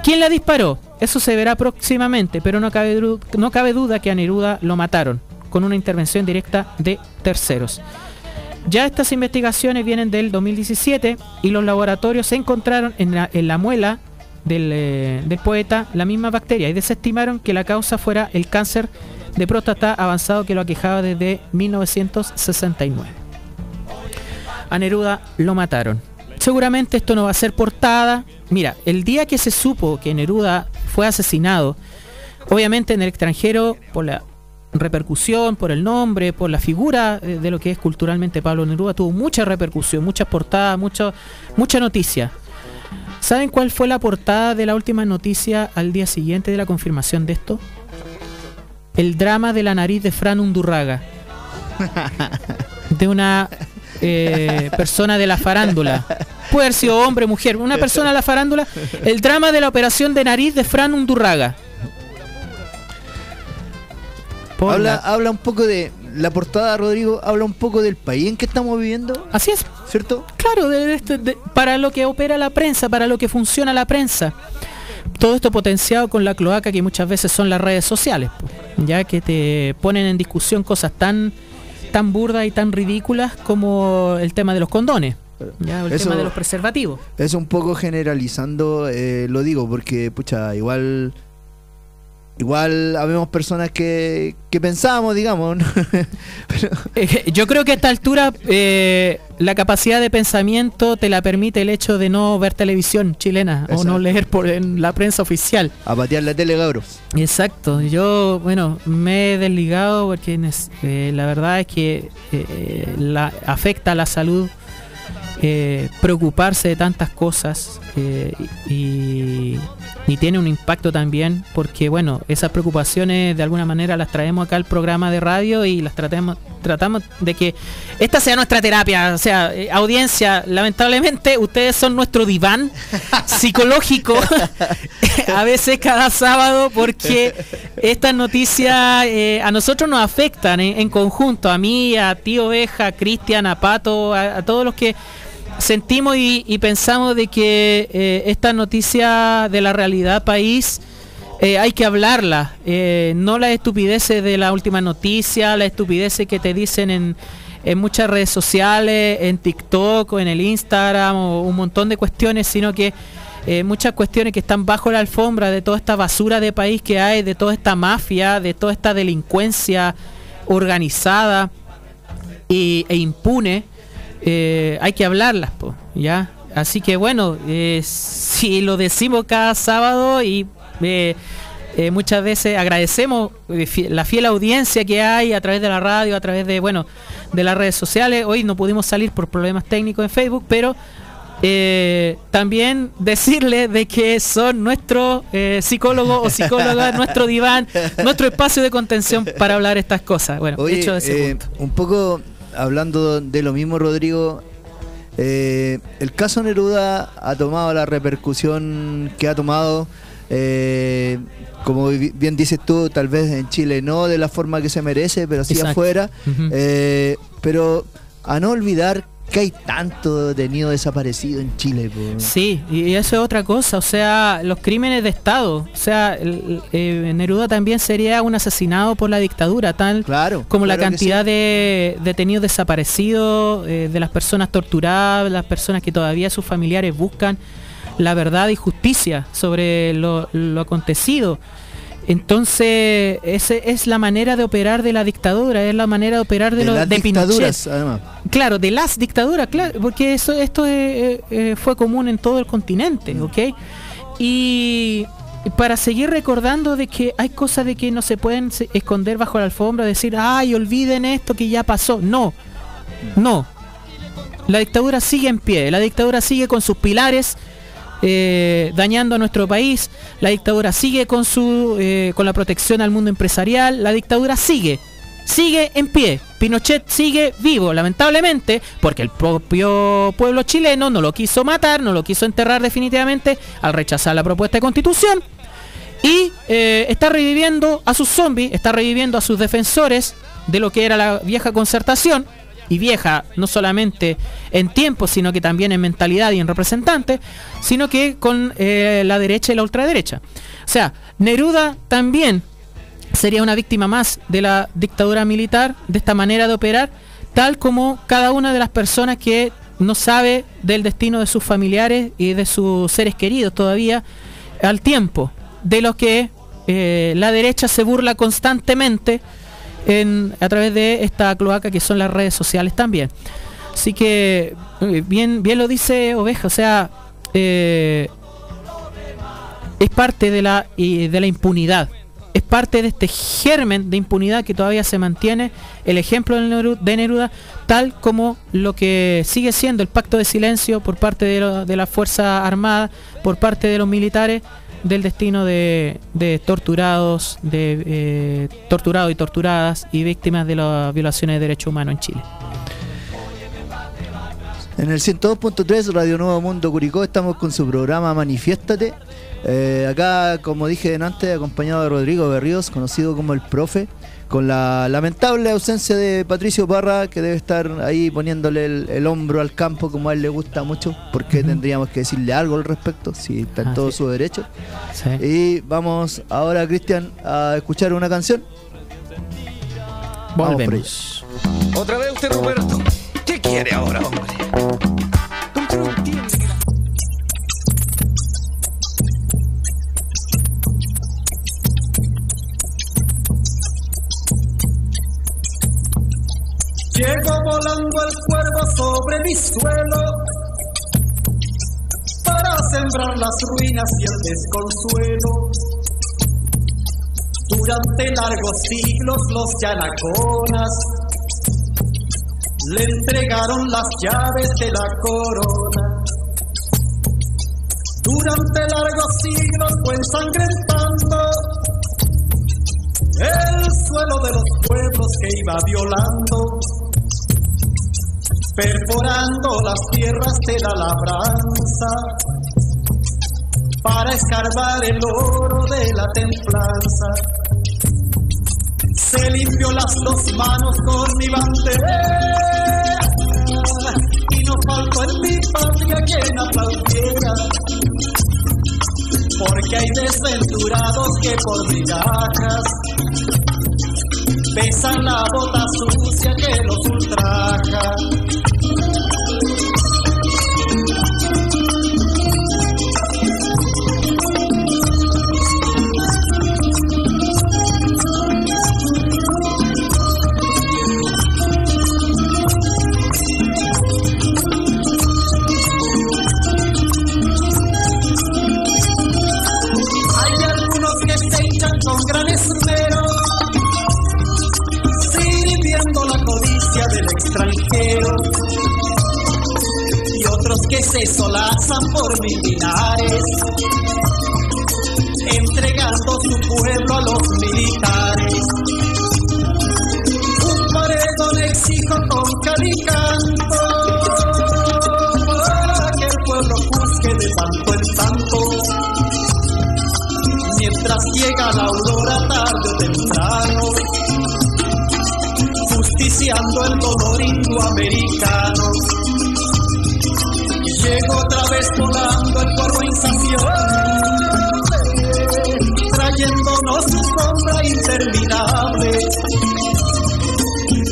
¿Quién la disparó? Eso se verá próximamente, pero no cabe, no cabe duda que a Neruda lo mataron con una intervención directa de terceros. Ya estas investigaciones vienen del 2017 y los laboratorios encontraron en la, en la muela del, eh, del poeta la misma bacteria y desestimaron que la causa fuera el cáncer de próstata avanzado que lo aquejaba desde 1969. A Neruda lo mataron. Seguramente esto no va a ser portada. Mira, el día que se supo que Neruda fue asesinado, obviamente en el extranjero, por la repercusión, por el nombre, por la figura eh, de lo que es culturalmente Pablo Neruda, tuvo mucha repercusión, muchas portadas, mucho, mucha noticia. ¿Saben cuál fue la portada de la última noticia al día siguiente de la confirmación de esto? El drama de la nariz de Fran Undurraga. De una eh, persona de la farándula. Puede haber sido hombre, mujer. Una persona de la farándula. El drama de la operación de nariz de Fran Undurraga. Habla, la- habla un poco de. La portada, Rodrigo, habla un poco del país en que estamos viviendo. Así es. ¿Cierto? Claro, de- de- de- para lo que opera la prensa, para lo que funciona la prensa. Todo esto potenciado con la cloaca que muchas veces son las redes sociales, ya que te ponen en discusión cosas tan tan burdas y tan ridículas como el tema de los condones, ya, el Eso- tema de los preservativos. Es un poco generalizando, eh, lo digo, porque, pucha, igual. Igual habemos personas que, que pensamos, digamos. ¿no? [LAUGHS] Eh, Yo creo que a esta altura eh, la capacidad de pensamiento te la permite el hecho de no ver televisión chilena o no leer por en la prensa oficial. A patear la tele, cabros. Exacto, yo, bueno, me he desligado porque eh, la verdad es que eh, la, afecta a la salud eh, preocuparse de tantas cosas y, y tiene un impacto también porque, bueno, esas preocupaciones de alguna manera las traemos acá al programa de radio y las tratemos, tratamos de que esta sea nuestra terapia, o sea, eh, audiencia, lamentablemente ustedes son nuestro diván [LAUGHS] psicológico [LAUGHS] a veces cada sábado porque estas noticias eh, a nosotros nos afectan en, en conjunto, a mí, a Tío Oveja, a Cristian, a Pato, a, a todos los que sentimos y, pensamos de que eh, esta noticia de la realidad país eh, hay que hablarla, eh, no las estupideces de la última noticia, las estupideces que te dicen en, en muchas redes sociales, en TikTok o en el Instagram o un montón de cuestiones, sino que muchas cuestiones que están bajo la alfombra de toda esta basura de país que hay, de toda esta mafia, de toda esta delincuencia organizada y, e impune, eh, hay que hablarlas, po, ¿ya? Así que bueno, eh, si lo decimos cada sábado y eh, eh, muchas veces agradecemos eh, la fiel audiencia que hay a través de la radio, a través de, bueno, de las redes sociales. Hoy no pudimos salir por problemas técnicos en Facebook, pero eh, también [LAUGHS] decirle de que son nuestro eh, psicólogo o psicóloga, [LAUGHS] nuestro diván, nuestro espacio de contención para hablar estas cosas. Bueno, Oye, hecho ese eh, punto. un poco hablando de lo mismo, Rodrigo. eh, el caso Neruda ha tomado la repercusión que ha tomado. eh, como bi- bien dices tú, tal vez en Chile no de la forma que se merece, pero sí Exacto. afuera. Eh, pero a no olvidar que hay tanto detenido desaparecido en Chile. po. Sí, y eso es otra cosa, o sea, los crímenes de Estado, o sea, el- eh, Neruda también sería un asesinado por la dictadura, tal como la claro cantidad de detenidos desaparecidos, eh, de las personas torturadas, las personas que todavía sus familiares buscan la verdad y justicia sobre lo, lo acontecido. Entonces, esa es la manera de operar de la dictadura, es la manera de operar de, De lo- las de Pinochet. dictaduras, además. Claro, de las dictaduras, claro, porque eso, esto eh, eh, fue común en todo el continente, ¿ok? Y para seguir recordando de que hay cosas de que no se pueden esconder bajo la alfombra, decir, ay, olviden esto que ya pasó. No, no. La dictadura sigue en pie, la dictadura sigue con sus pilares, eh, dañando a nuestro país. La dictadura sigue con su eh, con la protección al mundo empresarial. La dictadura sigue, sigue en pie. Pinochet sigue vivo, lamentablemente, porque el propio pueblo chileno no lo quiso matar, no lo quiso enterrar definitivamente al rechazar la propuesta de constitución. Y eh, está reviviendo a sus zombies, está reviviendo a sus defensores de lo que era la vieja concertación, y vieja no solamente en tiempo, sino que también en mentalidad y en representante, sino que con eh, la derecha y la ultraderecha. O sea, Neruda también sería una víctima más de la dictadura militar, de esta manera de operar, tal como cada una de las personas que no sabe del destino de sus familiares y de sus seres queridos todavía al tiempo, de los que eh, la derecha se burla constantemente a través de esta cloaca que son las redes sociales también. Así que eh, bien, bien lo dice Oveja, o sea, eh, es parte de la, de la impunidad. Es parte de este germen de impunidad que todavía se mantiene. El ejemplo de Neruda, tal como lo que sigue siendo el pacto de silencio por parte de, lo- de la Fuerza Armada, por parte de los militares, del destino de, de torturados, de eh, torturados y torturadas y víctimas de las violaciones de derechos humanos en Chile. En el 102.3 Radio Nuevo Mundo Curicó estamos con su programa Manifiéstate. Eh, acá, como dije antes, acompañado de Rodrigo Berríos, conocido como el profe, con la lamentable ausencia de Patricio Parra, que debe estar ahí poniéndole el, el hombro al campo como a él le gusta mucho, porque tendríamos que decirle algo al respecto, si está en Ah, todo sí. su derecho. Sí. Y vamos ahora, Cristian, a escuchar una canción. Volvemos. Otra vez usted, Roberto. ¿Qué quiere ahora, hombre? Llegó volando el cuervo sobre mi suelo para sembrar las ruinas y el desconsuelo. Durante largos siglos los yanaconas le entregaron las llaves de la corona. Durante largos siglos fue ensangrentando el suelo de los pueblos que iba violando, perforando las tierras de la labranza para escarbar el oro de la templanza. Se limpió las dos manos con mi bandera y no faltó en mi patria quien aplaudiera. Porque hay desventurados que por migajas besan la bota sucia que los ultraja. Se solazan por mil dinares, entregando su pueblo a los militares. Un paredón exijo con calicanto, para que el pueblo juzgue de tanto en tanto mientras llega la aurora tarde o temprano, justiciando el dolor indoamericano. Otra vez volando el cuervo insaciable, trayéndonos su sombra interminable.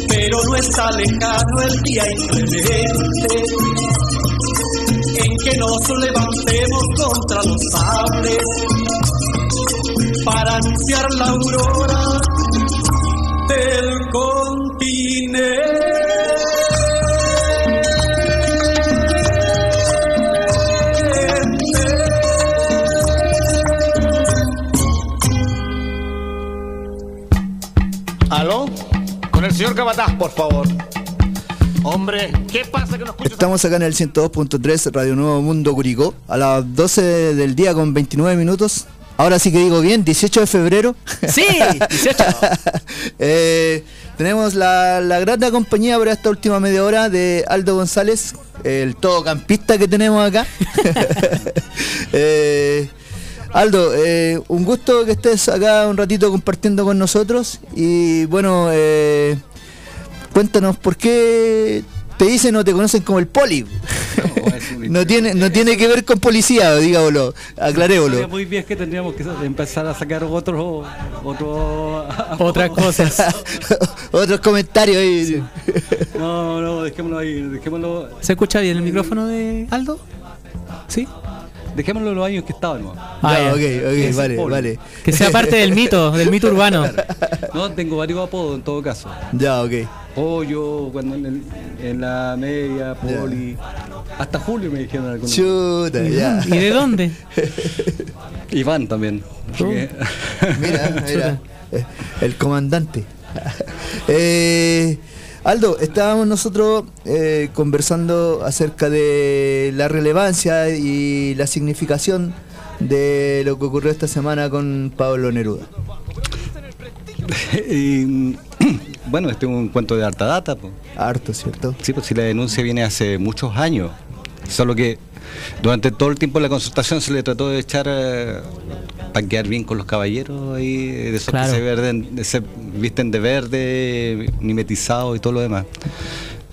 Pero no está lejano el día inclemente en que nos levantemos contra los sables para anunciar la aurora señor por favor. Hombre, ¿qué pasa que no escucho? Estamos acá en el 102.3 Radio Nuevo Mundo Curicó a las 12 del día con 29 minutos. Ahora sí que digo bien, 18 de febrero. Sí, 18. [LAUGHS] Eh, tenemos la, la grata compañía por esta última media hora de Aldo González, el todocampista que tenemos acá. [LAUGHS] Eh, Aldo, eh, un gusto que estés acá un ratito compartiendo con nosotros y bueno, eh, cuéntanos por qué te dicen o te conocen como el poli. No [LAUGHS] tiene, no tiene que ver con policía, digámoslo, aclarémoslo. Muy bien que tendríamos que empezar a sacar otros otro, [LAUGHS] Otras cosas. [LAUGHS] Otros comentarios ahí. No, no, dejémoslo ahí, dejémoslo, ¿Se escucha bien el micrófono de Aldo? ¿Sí? Dejémoslo los años que estaban. ¿no? Ah, Ya, ok, ok, vale, vale. Que sea parte del mito, [LAUGHS] del mito urbano. No, tengo varios apodos en todo caso. Ya, ok. Pollo, cuando en, el- en la media, poli. Hasta Julio me dijeron algunos. Chuta, ya. ¿Y de dónde? [LAUGHS] Iván también. Mira, mira. El comandante. [LAUGHS] Eh, Aldo, estábamos nosotros eh, conversando acerca de la relevancia y la significación de lo que ocurrió esta semana con Pablo Neruda. [LAUGHS] y, [CLEARS THROAT] bueno, este es un cuento de harta data. po. Harto, ¿cierto? Sí, pues si la denuncia viene hace muchos años. Solo que durante todo el tiempo de la consultación se le trató de echar eh, para quedar bien con los caballeros ahí, de esos Claro. que se, verden- se visten de verde, mimetizados y todo lo demás.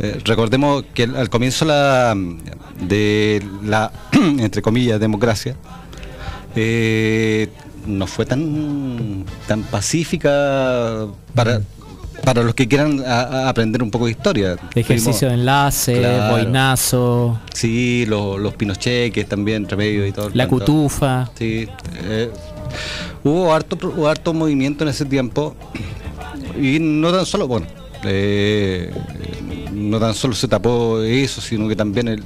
Eh, recordemos que al- al comienzo la, de la, [CLEARS THROAT] entre comillas, democracia, eh, no fue tan, tan pacífica para, para los que quieran a- a aprender un poco de historia. Ejercicio de enlace, Claro. boinazo, Sí, los, los pinocheques también, entre medio y todo. la cutufa. Sí. eh, hubo harto, hubo harto movimiento en ese tiempo y no tan solo, bueno, eh, no tan solo se tapó eso, sino que también el,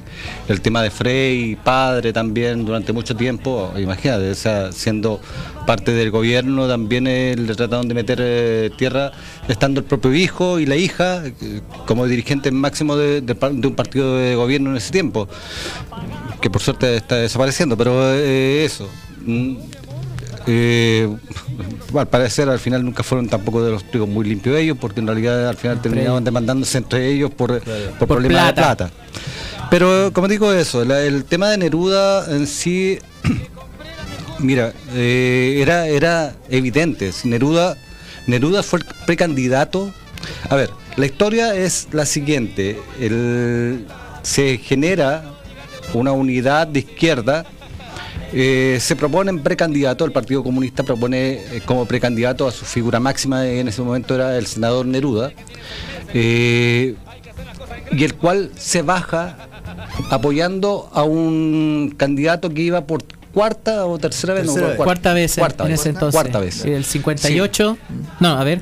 el tema de Frey, padre también durante mucho tiempo, imagínate, siendo parte del gobierno también eh, le trataron de meter eh, tierra, estando el propio hijo y la hija eh, como dirigentes máximo de un partido de gobierno en ese tiempo, que por suerte está desapareciendo, pero eh, eso. mm, eh, al parecer al final nunca fueron tampoco de los trigos muy limpios ellos, porque en realidad al final terminaban demandándose entre ellos por, por, problemas de plata. Pero como digo eso, la- el tema de Neruda en sí, [CLEARS THROAT] mira, eh, era, era evidente. Neruda, Neruda fue el precandidato. A ver, la historia es la siguiente. El- se genera una unidad de izquierda eh, se propone en precandidato, el Partido Comunista propone eh, como precandidato a su figura máxima, en ese momento era el senador Neruda, eh, y el cual se baja apoyando a un candidato que iba por cuarta o tercera vez, no, vez. cuarta, Cuarta vez en- cuarta en vez. ese entonces. Cuarta vez. El 58. No, a ver.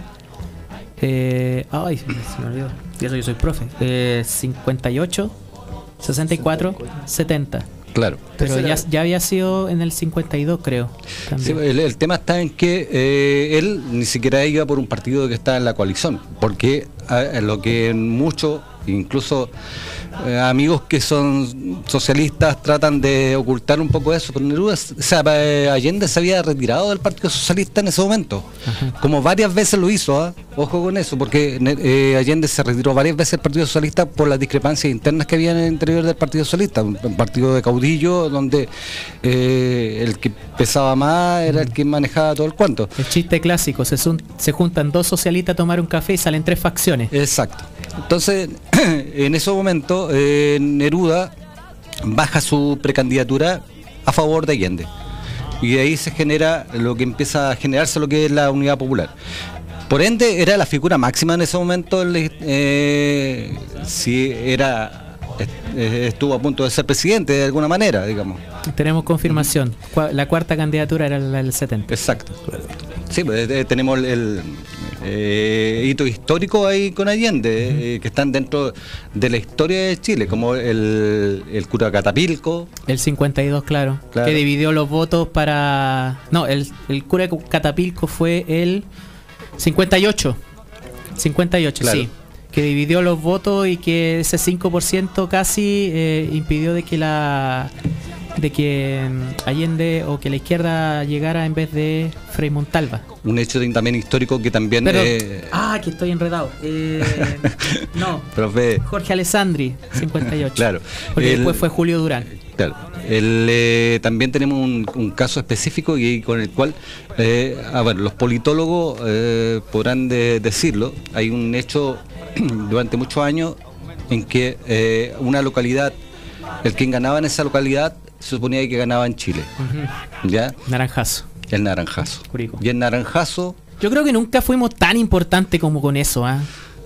Eh, ay, se me olvidó. Y eso yo soy profe. Eh, 58, 64, 70. Claro. Pero ya, había sido en el 52, creo. Sí, el, el tema está en que eh, él ni siquiera iba por un partido que está en la coalición, porque a- lo que muchos, incluso eh, amigos que son socialistas, tratan de ocultar un poco eso, pero Neruda, o sea, eh, Allende se había retirado del Partido Socialista en ese momento, como varias veces lo hizo, ¿ah? ojo con eso, porque eh, Allende se retiró varias veces del Partido Socialista por las discrepancias internas que había en el interior del Partido Socialista, un, un partido de caudillo donde el que pesaba más era el que manejaba todo el cuento. El chiste clásico, se, sun- se juntan dos socialistas a tomar un café y salen tres facciones. Exacto. Entonces, [LAUGHS] en ese momento, eh, Neruda baja su precandidatura a favor de Allende. Y de ahí se genera lo que empieza a generarse lo que es la unidad popular. Por ende, era la figura máxima en ese momento, eh, si era eh, estuvo a punto de ser presidente de alguna manera, digamos. Tenemos confirmación. La cuarta candidatura era la del 70. Exacto. Sí, pues tenemos el, eh, hito histórico ahí con Allende, eh, que están dentro de la historia de Chile, como el, el cura Catapilco. El 52, claro, Claro. Que dividió los votos para. No, el, el cura Catapilco fue el 58. 58, Claro. sí. Que dividió los votos y que ese 5% casi eh, impidió de que la. De que Allende o que la izquierda llegara en vez de Frei Montalva. Un hecho también histórico que también... Pero, eh, ah, que estoy enredado. Eh, [LAUGHS] no, profe, Jorge Alessandri, 58. Claro. Porque El- después fue Julio Durán. Claro. El, eh, también tenemos un, un caso específico y con el cual, eh, a ver, los politólogos podrán de- decirlo. Hay un hecho [CLEARS THROAT] durante muchos años en que eh, una localidad, el quien ganaba en esa localidad, se suponía que ganaba en Chile. ¿Ya? Naranjazo. El naranjazo. Curico. Y el naranjazo, Yo creo que nunca fuimos tan importantes como con eso, ¿ah?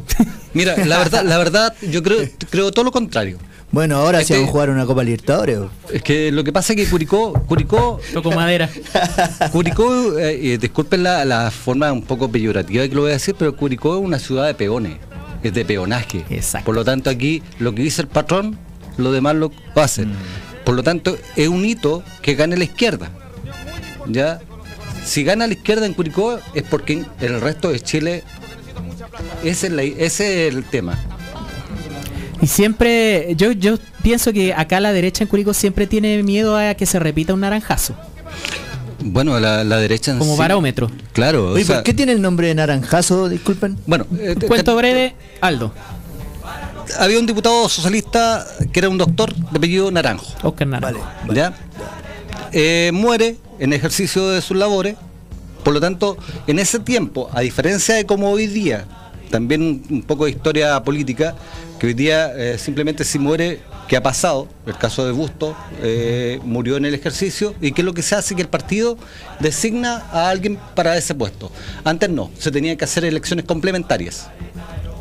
[LAUGHS] mira, la verdad, la verdad, yo creo, creo todo lo contrario. Bueno, ahora Este- se van a jugar una Copa Libertadores. Es que lo que pasa es que Curicó, Curicó, Toco madera. [LAUGHS] Curicó, eh, eh, disculpen la, la forma un poco peyorativa que lo voy a decir, pero Curicó es una ciudad de peones, es de peonaje. Exacto. Por lo tanto, aquí lo que dice el patrón, lo demás lo hacen. Por lo tanto, es un hito que gane la izquierda. ¿Ya? Si gana la izquierda en Curicó es porque en el resto de Chile ese es, la- ese es el tema. Y siempre, yo, yo pienso que acá la derecha en Curicó siempre tiene miedo a que se repita un naranjazo, Bueno, la, la derecha en como sí- barómetro. Claro. o Oye, sea, ¿por qué tiene el nombre de naranjazo? Disculpen. Bueno, eh, Cuento te- breve, Aldo. Había un diputado socialista que era un doctor de apellido Naranjo. Oscar Naranjo. ¿ya? Eh, muere en ejercicio de sus labores. Por lo tanto, en ese tiempo, a diferencia de como hoy día, también un, un poco de historia política, que hoy día eh, simplemente si muere, ¿qué ha pasado? El caso de Busto eh, murió en el ejercicio y qué es lo que se hace que el partido designa a alguien para ese puesto. Antes no, se tenían que hacer elecciones complementarias.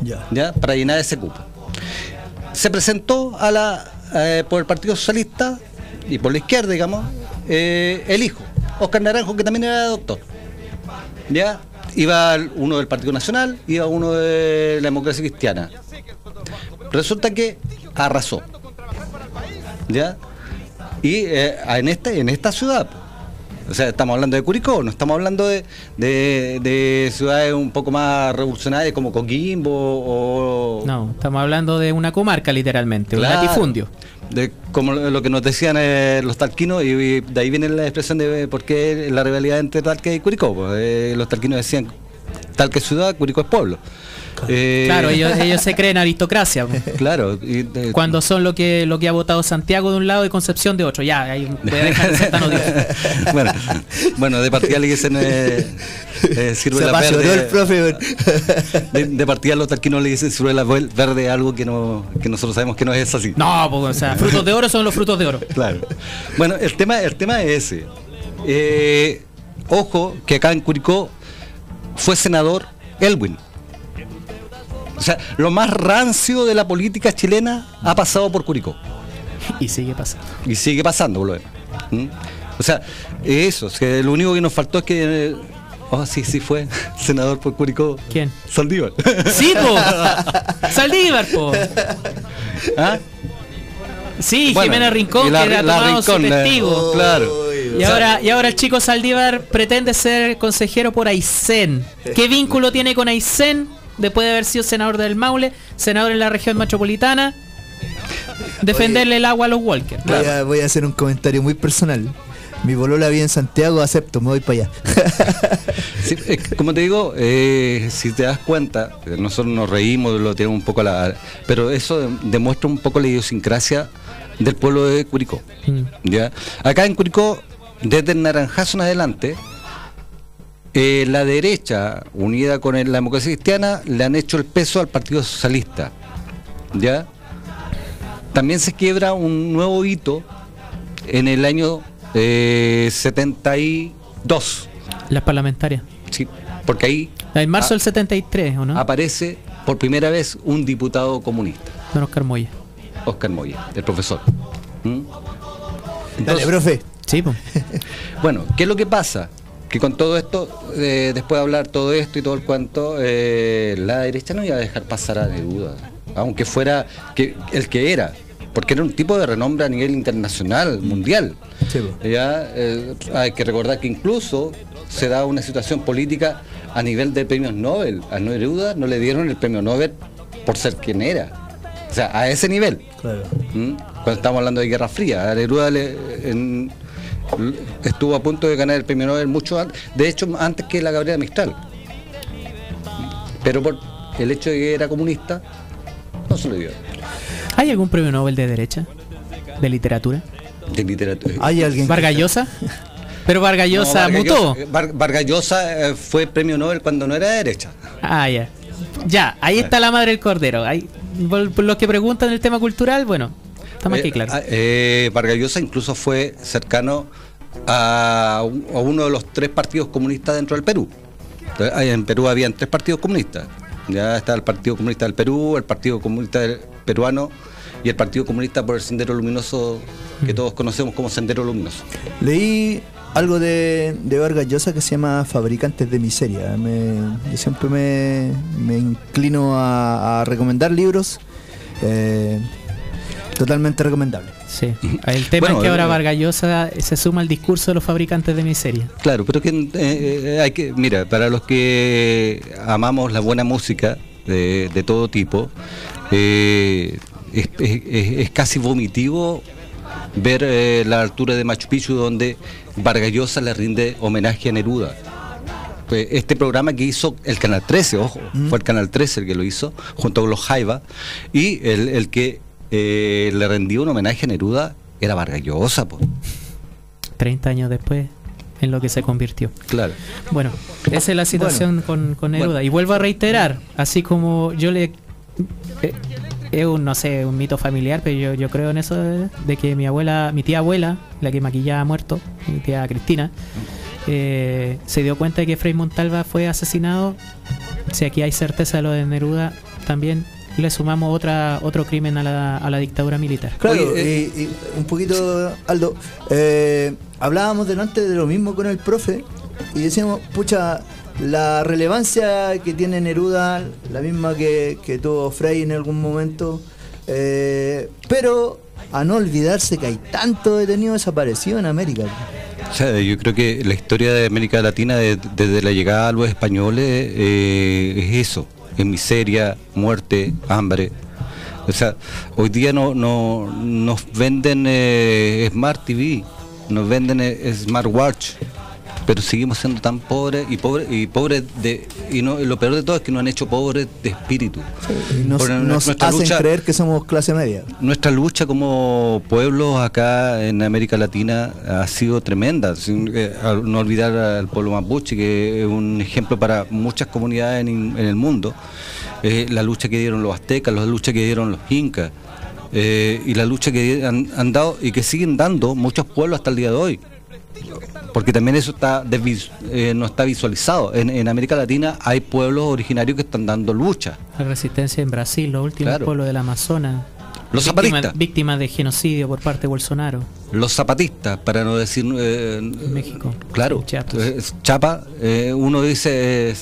Ya. ¿ya? para llenar ese cupo. Se presentó a la, eh, por el Partido Socialista y por la izquierda, digamos, eh, el hijo, Oscar Naranjo, que también era doctor. ¿Ya? Iba uno del Partido Nacional, iba uno de la democracia cristiana. Resulta que arrasó. ¿Ya? Y eh, en, este, en esta ciudad, o sea, estamos hablando de Curicó, no estamos hablando de, de- de ciudades un poco más revolucionarias como Coquimbo o... No, estamos hablando de una comarca literalmente, Claro. un latifundio. De, como lo que nos decían eh, los talquinos, y, y de ahí viene la expresión de por qué la rivalidad entre Talque y Curicó. pues, eh, los talquinos decían Talque es ciudad, Curicó es pueblo. [LAUGHS] Eh, Claro, ellos, ellos se creen aristocracia. [LAUGHS] Claro, y de- Cuando son lo que lo que ha votado Santiago de un lado y Concepción de otro. Ya, ahí [LAUGHS] voy a dejar de ser tan odioso. bueno, bueno, de partida le dicen eh, eh, ciruela Se apasionó verde. el profe. De, de partida los talquinos le dicen ciruela verde, algo que no que nosotros sabemos que no es así. No, po, o sea, frutos de oro son los frutos de oro. Claro. Bueno, el tema, el tema es ese. Eh, ojo que acá en Curicó fue senador Elwin. O sea, lo más rancio de la política chilena ha pasado por Curicó. Y sigue pasando. Y sigue pasando, por lo. ¿Mm? O sea, eso, es que lo único que nos faltó es que. Oh, sí, sí fue [LAUGHS] senador por Curicó. ¿Quién? Saldívar. [LAUGHS] Sí, po. Saldívar, po. ¿Ah? Sí, Bueno, Jimena Rincón, la- que era tomado su Rincón, eh, testigo. claro. Y ahora, y ahora el chico Saldívar pretende ser consejero por Aysén. ¿Qué vínculo tiene con Aysén? Después de haber sido senador del Maule, senador en la región metropolitana, defenderle el agua a los Walker. Voy, a, voy a hacer un comentario muy personal. Mi bolola vive en Santiago, acepto, me voy para allá. Sí, como te digo, eh, si te das cuenta, nosotros nos reímos, lo tenemos un poco a la. Pero eso de- demuestra un poco la idiosincrasia del pueblo de Curicó. ¿ya? Acá en Curicó, desde el Naranjazo en adelante, eh, la derecha, unida con el- la democracia cristiana, le han hecho el peso al Partido Socialista. ¿Ya? También se quiebra un nuevo hito en el año eh, 72. Las parlamentarias. Sí, porque ahí En marzo del 73, ¿o no? aparece por primera vez un diputado comunista, Don Oscar Moya. Oscar Moya, el profesor. ¿Mm? Dale, profe. Sí, po. [LAUGHS] Bueno, ¿qué es lo que pasa? Que con todo esto, eh, después de hablar todo esto y todo el cuento, eh, la derecha no iba a dejar pasar a Neruda, aunque fuera que, el que era, porque era un tipo de renombre a nivel internacional, mundial. Ya, eh, hay que recordar que incluso se da una situación política a nivel de premios Nobel. A Neruda no le dieron el premio Nobel por ser quien era. O sea, a ese nivel. Claro. ¿Mm? Cuando estamos hablando de Guerra Fría, a Neruda le- en- estuvo a punto de ganar el premio Nobel mucho antes, de hecho antes que la Gabriela Mistral. Pero por el hecho de que era comunista, no se lo dio. ¿Hay algún premio Nobel de derecha? ¿De literatura? De literatura. ¿Hay alguien? ¿Vargas Llosa? [LAUGHS] Pero Vargas No, mutó. Llosa- Var- Vargas Llosa eh, fue premio Nobel cuando no era de derecha. Ah, ya. Ya, ahí está la madre del cordero. Ahí, por los que preguntan el tema cultural, bueno, está más Eh, que claro. ah, eh, Vargas Llosa incluso fue cercano a, un- a uno de los tres partidos comunistas dentro del Perú. Entonces, en Perú habían tres partidos comunistas. Ya está el Partido Comunista del Perú, el Partido Comunista del- Peruano y el Partido Comunista por el Sendero Luminoso que Mm. todos conocemos como Sendero Luminoso. Leí algo de, de Vargas Llosa que se llama Fabricantes de Miseria. Me- yo siempre me, me inclino a, a recomendar libros eh, totalmente recomendables. Sí. El tema Bueno, es que ahora eh, Vargas Llosa se suma al discurso de los fabricantes de miseria. Claro, pero que eh, hay que, mira, para los que amamos la buena música de, de todo tipo, eh, es, es- es- es casi vomitivo ver eh, la altura de Machu Picchu donde Vargas Llosa le rinde homenaje a Neruda. Fue este programa que hizo el Canal 13, ojo, Mm. fue el Canal 13 el que lo hizo, junto con los Jaiba, y el, el que eh, le rendió un homenaje a Neruda era Vargas Llosa, po. 30 años después en lo que se convirtió. claro. Bueno, esa es la situación con, con Neruda. Y vuelvo a reiterar, así como yo le... eh, es un, no sé, un mito familiar, pero yo, yo creo en eso de, de que mi abuela, mi tía abuela, la que maquillaba ha muerto, mi tía Cristina, eh, se dio cuenta de que Frei Montalva fue asesinado. Si aquí hay certeza de lo de Neruda, también le sumamos otra otro crimen a la, a la dictadura militar. Claro, y, y un poquito, Aldo, eh, hablábamos delante de lo mismo con el profe y decíamos, pucha, la relevancia que tiene Neruda, la misma que, que tuvo Frey en algún momento, eh, pero a no olvidarse que hay tanto detenido desaparecido en América. O sea, yo creo que la historia de América Latina de- desde la llegada a los españoles eh, es eso, es miseria, muerte, hambre. O sea, hoy día no, no nos venden eh, Smart TV, nos venden eh, Smartwatch, pero seguimos siendo tan pobres y pobres y pobres de y no lo peor de todo es que nos han hecho pobres de espíritu. Y nos, nuestra hacen lucha- creer que somos clase media. nuestra lucha como pueblos acá en América Latina ha sido tremenda. Sin, eh, no olvidar al pueblo mapuche, que es un ejemplo para muchas comunidades en, en el mundo. Eh, la lucha que dieron los aztecas, la lucha que dieron los incas, eh, y la lucha que han, han dado y que siguen dando muchos pueblos hasta el día de hoy. Porque también eso está eh, no está visualizado. En, en América Latina hay pueblos originarios que están dando lucha. La resistencia en Brasil, los últimos Claro. pueblos del Amazonas. Los zapatistas. víctimas de genocidio por parte de Bolsonaro. Los zapatistas, para no decir... eh, México. Claro, eh, Chapa, eh, uno dice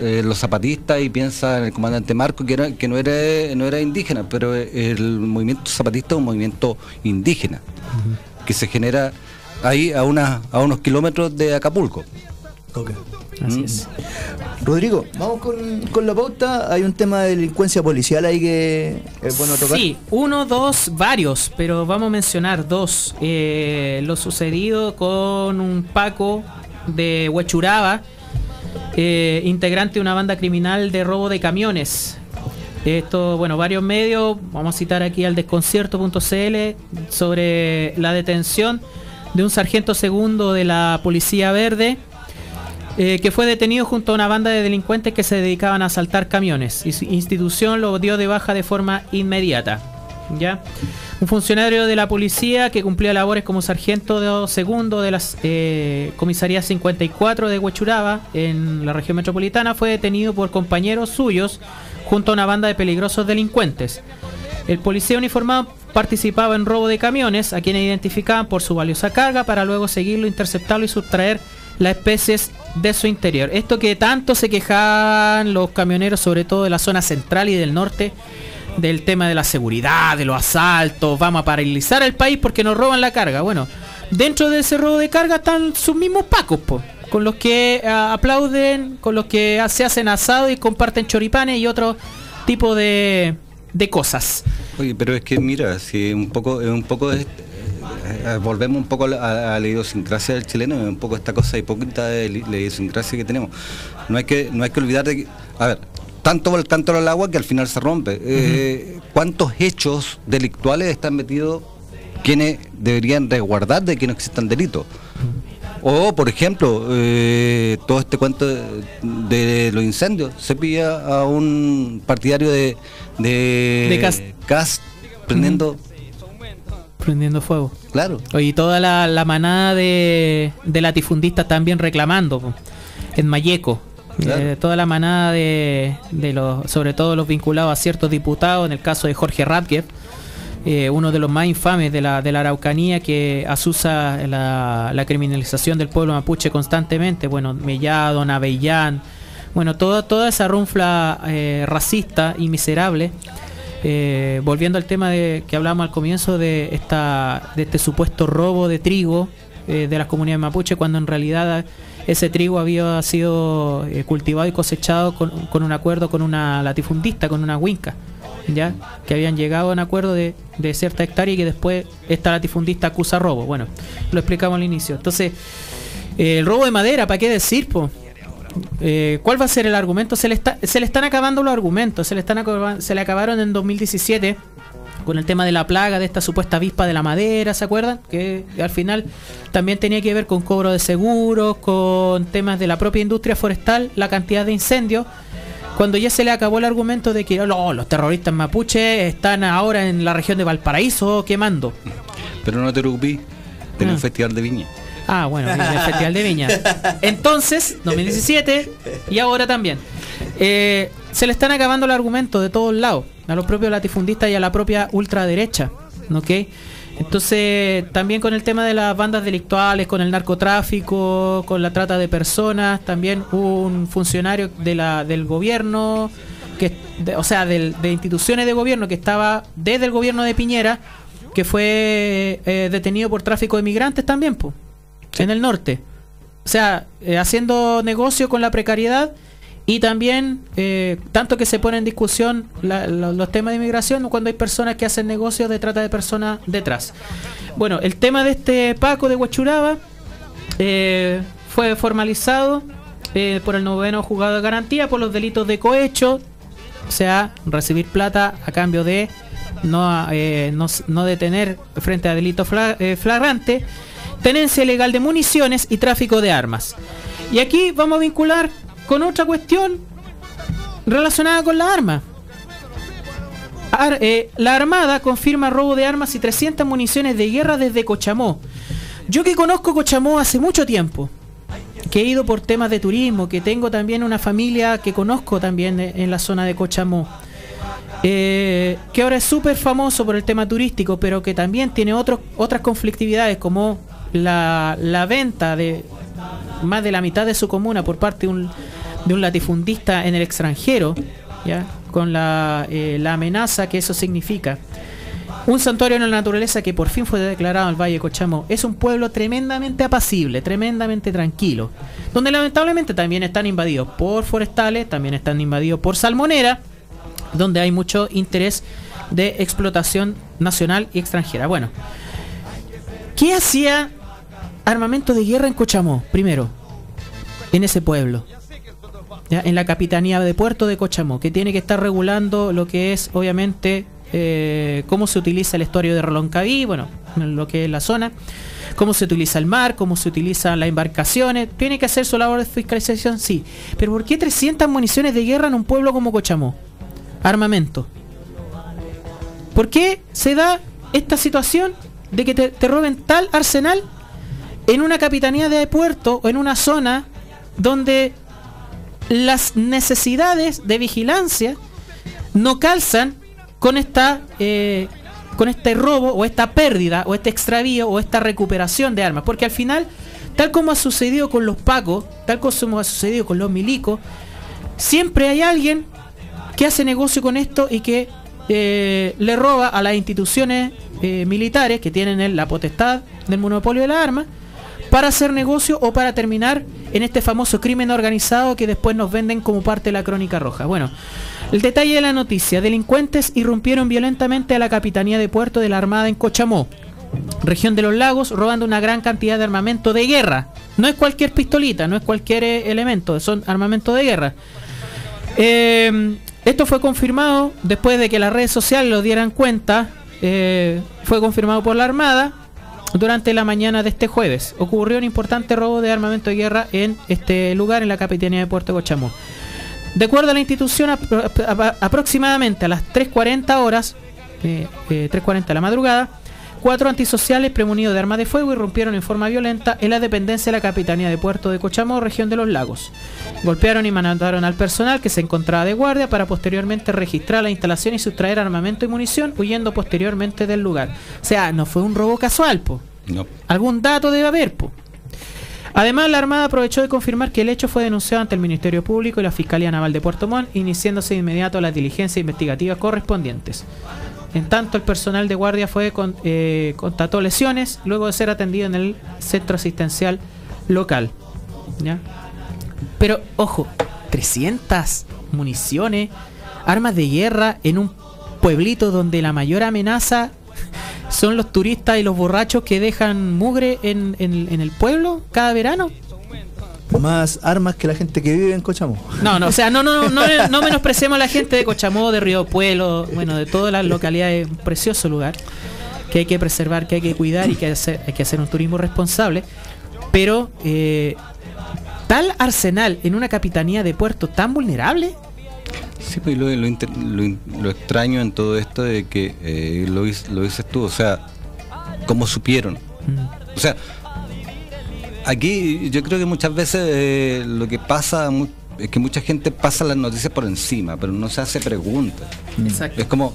los zapatistas y piensa en el comandante Marco, que, era, que no, era, no era indígena, pero el movimiento zapatista es un movimiento indígena, que se genera ahí a, una, a unos kilómetros de Acapulco. Así Mm. es. Rodrigo, vamos con, con la pauta. Hay un tema de delincuencia policial ahí que es bueno tocar. Sí, uno, dos, varios, pero vamos a mencionar dos. Eh, lo sucedido con un Paco de Huachuraba, eh, integrante de una banda criminal de robo de camiones. Esto, bueno, varios medios, vamos a citar aquí al desconcierto.cl sobre la detención de un sargento segundo de la Policía Verde eh, que fue detenido junto a una banda de delincuentes que se dedicaban a asaltar camiones. Y su institución lo dio de baja de forma inmediata. ¿ya? Un funcionario de la policía que cumplía labores como sargento segundo de las eh, comisarías 54 de Huechuraba en la región metropolitana fue detenido por compañeros suyos junto a una banda de peligrosos delincuentes. El policía uniformado participaba en robo de camiones a quienes identificaban por su valiosa carga para luego seguirlo, interceptarlo y sustraer las especies de su interior. Esto que tanto se quejaban los camioneros, sobre todo de la zona central y del norte, del tema de la seguridad, de los asaltos, vamos a paralizar el país porque nos roban la carga. Bueno, dentro de ese robo de carga están sus mismos pacos, con los que ah, aplauden, con los que se hacen asado y comparten choripanes y otro tipo de, de cosas. Oye, pero es que mira, si un poco, es un poco de- eh, volvemos un poco a la, a la idiosincrasia del chileno, un poco esta cosa hipócrita de la idiosincrasia que tenemos. No hay que, no hay que olvidar de que, a ver, tanto el cántaro al agua que al final se rompe. Eh, ¿Cuántos hechos delictuales están metidos quienes deberían resguardar de que no existan delitos? O, por ejemplo, eh, todo este cuento de, de los incendios. Se pilla a un partidario de, de, De Cast. Cast prendiendo. Prendiendo fuego. Claro. Y toda la, la manada de, de latifundistas también reclamando po, en Mayeco. Claro. Eh, toda la manada de, de los, sobre todo los vinculados a ciertos diputados, en el caso de Jorge Radger, eh, uno de los más infames de la, de la Araucanía que asusa la, la criminalización del pueblo mapuche constantemente, bueno, Mellado, Navellán, bueno, toda, toda esa runfla eh, racista y miserable. Eh, volviendo al tema de que hablábamos al comienzo de esta de este supuesto robo de trigo de las comunidades mapuche cuando en realidad ese trigo había sido cultivado y cosechado con, con un acuerdo con una latifundista con una huinca ya que habían llegado a un acuerdo de, de cierta hectárea y que después esta latifundista acusa robo bueno lo explicamos al inicio entonces eh, el robo de madera para qué decir po? eh, ¿cuál va a ser el argumento? Se le, está- se le están acabando los argumentos, se le, están se le acabaron en 2017 con el tema de la plaga de esta supuesta avispa de la madera, ¿se acuerdan? Que al final también tenía que ver con cobro de seguros, con temas de la propia industria forestal, la cantidad de incendios. Cuando ya se le acabó el argumento de que "Oh, los terroristas mapuches están ahora en la región de Valparaíso quemando. Pero no te preocupes, tenés Ah. un festival de viña. Ah, bueno, en el Festival de Viña. Entonces, 2017 y ahora también. Eh, se le están acabando los argumentos de todos lados, a los propios latifundistas y a la propia ultraderecha. ¿Ok? Entonces, también con el tema de las bandas delictuales, con el narcotráfico, con la trata de personas, también un funcionario de la, del gobierno, que, de- o sea, del- de instituciones de gobierno que estaba desde el gobierno de Piñera, que fue eh, detenido por tráfico de migrantes también, po, en el norte. O sea, eh, haciendo negocio con la precariedad y también, eh, tanto que se pone en discusión los temas de inmigración cuando hay personas que hacen negocios de trata de personas detrás. Bueno, el tema de este Paco de Huachuraba eh, fue formalizado eh, por el noveno juzgado de garantía por los delitos de cohecho, o sea, recibir plata a cambio de no, no, no detener frente a delito fla- eh, flagrante, tenencia ilegal de municiones y tráfico de armas. Y aquí vamos a vincular con otra cuestión relacionada con la arma. Ar- eh, la Armada confirma robo de armas y 300 municiones de guerra desde Cochamó. Yo que conozco Cochamó hace mucho tiempo, que he ido por temas de turismo, que tengo también una familia que conozco también eh, en la zona de Cochamó, eh, que ahora es súper famoso por el tema turístico, pero que también tiene otras conflictividades como la, la venta de más de la mitad de su comuna por parte de un, de un latifundista en el extranjero, ¿ya? con la, eh, la amenaza que eso significa. Un santuario en la naturaleza que por fin fue declarado en el Valle de Cochamó. Es un pueblo tremendamente apacible, tremendamente tranquilo, donde lamentablemente también están invadidos por forestales, también están invadidos por salmonera, donde hay mucho interés de explotación nacional y extranjera. Bueno, ¿qué hacía armamento de guerra en Cochamó? Primero, en ese pueblo. En la capitanía de puerto de Cochamó, que tiene que estar regulando lo que es, obviamente, eh, cómo se utiliza el estuario de Reloncaví, bueno, en lo que es la zona, cómo se utiliza el mar, cómo se utilizan las embarcaciones. Tiene que hacer su labor de fiscalización, sí. Pero ¿por qué 300 municiones de guerra en un pueblo como Cochamó? Armamento. ¿Por qué se da esta situación de que te roben tal arsenal en una capitanía de puerto o en una zona donde las necesidades de vigilancia no calzan con esta eh, con este robo o esta pérdida o este extravío o esta recuperación de armas. Porque al final tal como ha sucedido con los pacos tal como ha sucedido con los milicos siempre hay alguien que hace negocio con esto y que eh, le roba a las instituciones eh, militares que tienen la potestad del monopolio de las armas para hacer negocio o para terminar en este famoso crimen organizado que después nos venden como parte de la crónica roja. Bueno, el detalle de la noticia. Delincuentes irrumpieron violentamente a la Capitanía de Puerto de la Armada en Cochamó, región de los lagos, robando una gran cantidad de armamento de guerra. No es cualquier pistolita, no es cualquier eh, elemento, son armamento de guerra. Eh, esto fue confirmado después de que las redes sociales lo dieran cuenta. eh, fue confirmado por la Armada durante la mañana de este jueves. Ocurrió un importante robo de armamento de guerra en este lugar, en la capitanía de Puerto Cochamó. De acuerdo a la institución, apro- apro- aproximadamente a las 3.40 horas, eh, eh, 3.40 de la madrugada, cuatro antisociales premunidos de armas de fuego irrumpieron en forma violenta en la dependencia de la capitanía de Puerto de Cochamó, región de los lagos. Golpearon y mandaron al personal que se encontraba de guardia para posteriormente registrar la instalación y sustraer armamento y munición, huyendo posteriormente del lugar. O sea, no fue un robo casual, po. No. Algún dato debe haber, po. Además, la Armada aprovechó de confirmar que el hecho fue denunciado ante el Ministerio Público y la Fiscalía Naval de Puerto Montt, iniciándose de inmediato las diligencias investigativas correspondientes. En tanto, el personal de guardia fue con, eh, constató lesiones luego de ser atendido en el centro asistencial local. Pero, ojo, 300 municiones, armas de guerra en un pueblito donde la mayor amenaza [LAUGHS] son los turistas y los borrachos que dejan mugre en el pueblo cada verano. Más armas que la gente que vive en Cochamó. No, no, o sea, no, no, no, no menospreciemos a la gente de Cochamó, de Río Pueblo, bueno, de todas las localidades, un precioso lugar que hay que preservar, que hay que cuidar y que hacer, hay que hacer un turismo responsable. Pero eh, tal arsenal en una capitanía de puerto tan vulnerable, Sí, pues lo, lo inter- lo extraño en todo esto de que eh, lo, dices- lo dices tú, o sea, ¿cómo supieron? O sea, aquí yo creo que muchas veces eh, lo que pasa es que mucha gente pasa las noticias por encima, pero no se hace preguntas. Exacto. Es como,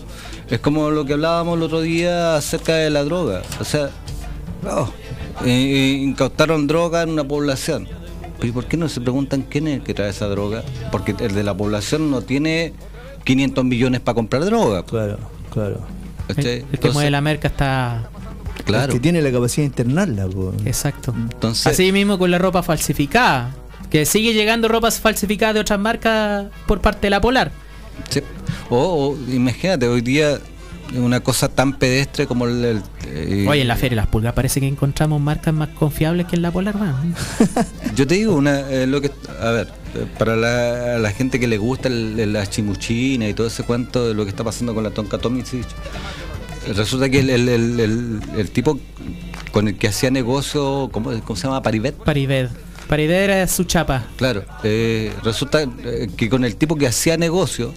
es como lo que hablábamos el otro día acerca de la droga. O sea, oh, eh, incautaron droga en una población. ¿y por qué no se preguntan quién es el que trae esa droga? Porque el de la población no tiene 500 millones para comprar droga. Claro, claro. el, el que mueve la merca está... Claro. Que tiene la capacidad de internarla. po. Exacto. Entonces, Así mismo con la ropa falsificada, que sigue llegando ropa falsificada de otras marcas por parte de la Polar. Sí. O, o imagínate, hoy día una cosa tan pedestre como el... el- eh, Oye, en la Feria de las Pulgas parece que encontramos marcas más confiables que en la Polar, man. [LAUGHS] Yo te digo, una, eh, lo que, a ver, eh, para la, la gente que le gusta el- el- la chimuchina y todo ese cuento de lo que está pasando con la Tonka Tomicic, resulta que el, el- el- tipo con el que hacía negocio, ¿cómo, cómo se llama? Paribet. Paribet. Paribet era su chapa. Claro, eh, resulta eh, que con el tipo que hacía negocio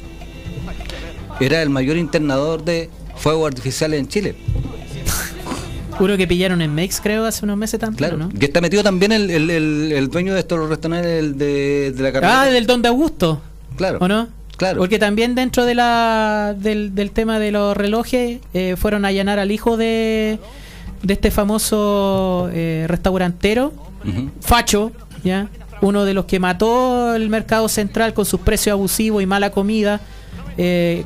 era el mayor internador de fuegos artificiales en Chile. [LAUGHS] Uno que pillaron en Mex, creo, hace unos meses también, Claro, ¿no? que está metido también el, el- el- el dueño de estos restaurantes el de, de la carretera. Ah, del Don de Augusto. Claro. ¿O no? Claro. Porque también dentro de la del, del tema de los relojes eh, fueron a allanar al hijo de, de este famoso eh, restaurantero. Facho, ¿ya? Uno de los que mató el mercado central con sus precios abusivos y mala comida. eh,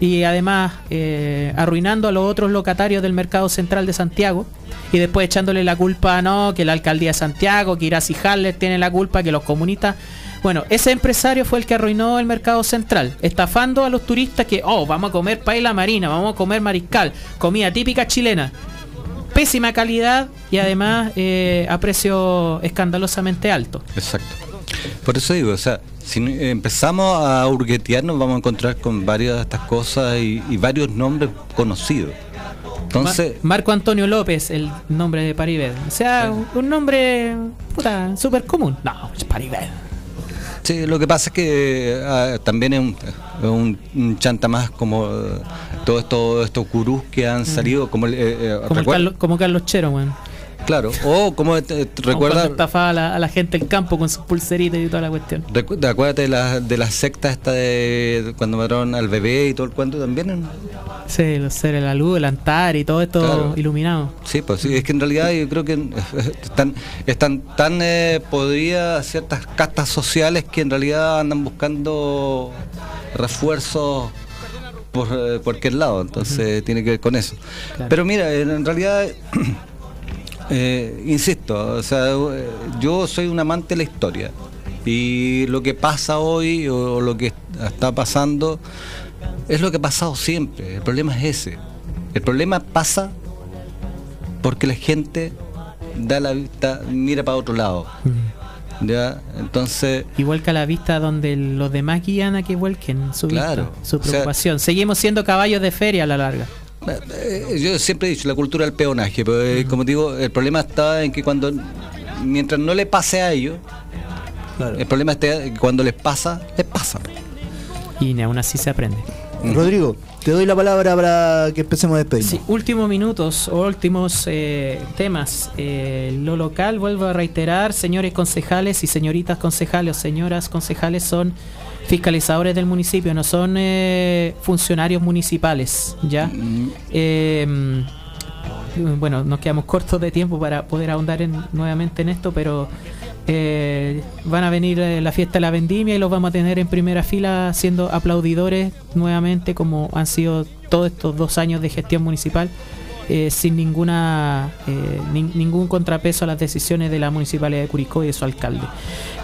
y además eh, arruinando a los otros locatarios del mercado central de Santiago y después echándole la culpa no que la alcaldía de Santiago que Irasi Haller tiene la culpa que los comunistas bueno ese empresario fue el que arruinó el mercado central estafando a los turistas que oh vamos a comer paella marina vamos a comer mariscal comida típica chilena pésima calidad y además eh, a precio escandalosamente alto Exacto. Por eso digo, o sea, si empezamos a hurguetear nos vamos a encontrar con varias de estas cosas y, y varios nombres conocidos. Entonces, Ma- Marco Antonio López, el nombre de Paribet. O sea, un- un nombre puta súper común. No, es Paribet. Sí, lo que pasa es que ah, también es un, un- un chanta más como eh, todos estos gurús que han salido, como, eh, eh, Como, Carlos, como Carlos Chero, weón. Claro, o como te- te Como recuerda, estafaba a la, a la gente del campo con sus pulseritas y toda la cuestión. recu- te acuérdate de la, de la secta esta de cuando mataron al bebé y todo el cuento también. Sí, los seres de la luz, el altar y todo esto Claro. iluminado. Sí, pues sí, es que en realidad yo creo que [LAUGHS] están, están tan eh, podridas ciertas castas sociales que en realidad andan buscando refuerzos por eh, cualquier lado, entonces tiene que ver con eso. Claro. Pero mira, en realidad, eh, insisto, o sea, eh, yo soy un amante de la historia y lo que pasa hoy o, lo que está pasando es lo que ha pasado siempre. El problema es ese. El problema pasa porque la gente da la vista, mira para otro lado. ¿Ya? Entonces, Igual que a la vista donde los demás guían a que vuelquen su vista, su O sea- preocupación. Seguimos siendo caballos de feria a la larga. Eh, yo siempre he dicho la cultura del peonaje, pero eh, como digo, el problema está en que cuando, mientras no le pase a ellos, el problema está en que cuando les pasa, les pasa. Y ni aún así se aprende. Rodrigo, te doy la palabra para que empecemos a despedirnos. Sí, últimos minutos últimos eh, temas. Eh, lo local, vuelvo a reiterar, señores concejales y señoritas concejales o señoras concejales son fiscalizadores del municipio, no son eh, funcionarios municipales, ¿ya? Eh, bueno, nos quedamos cortos de tiempo para poder ahondar en- nuevamente en esto, pero eh, van a venir eh, la fiesta de la vendimia y los vamos a tener en primera fila siendo aplaudidores nuevamente como han sido todos estos dos años de gestión municipal. Eh, sin ninguna eh, nin- ningún contrapeso a las decisiones de la municipalidad de Curicó y de su alcalde.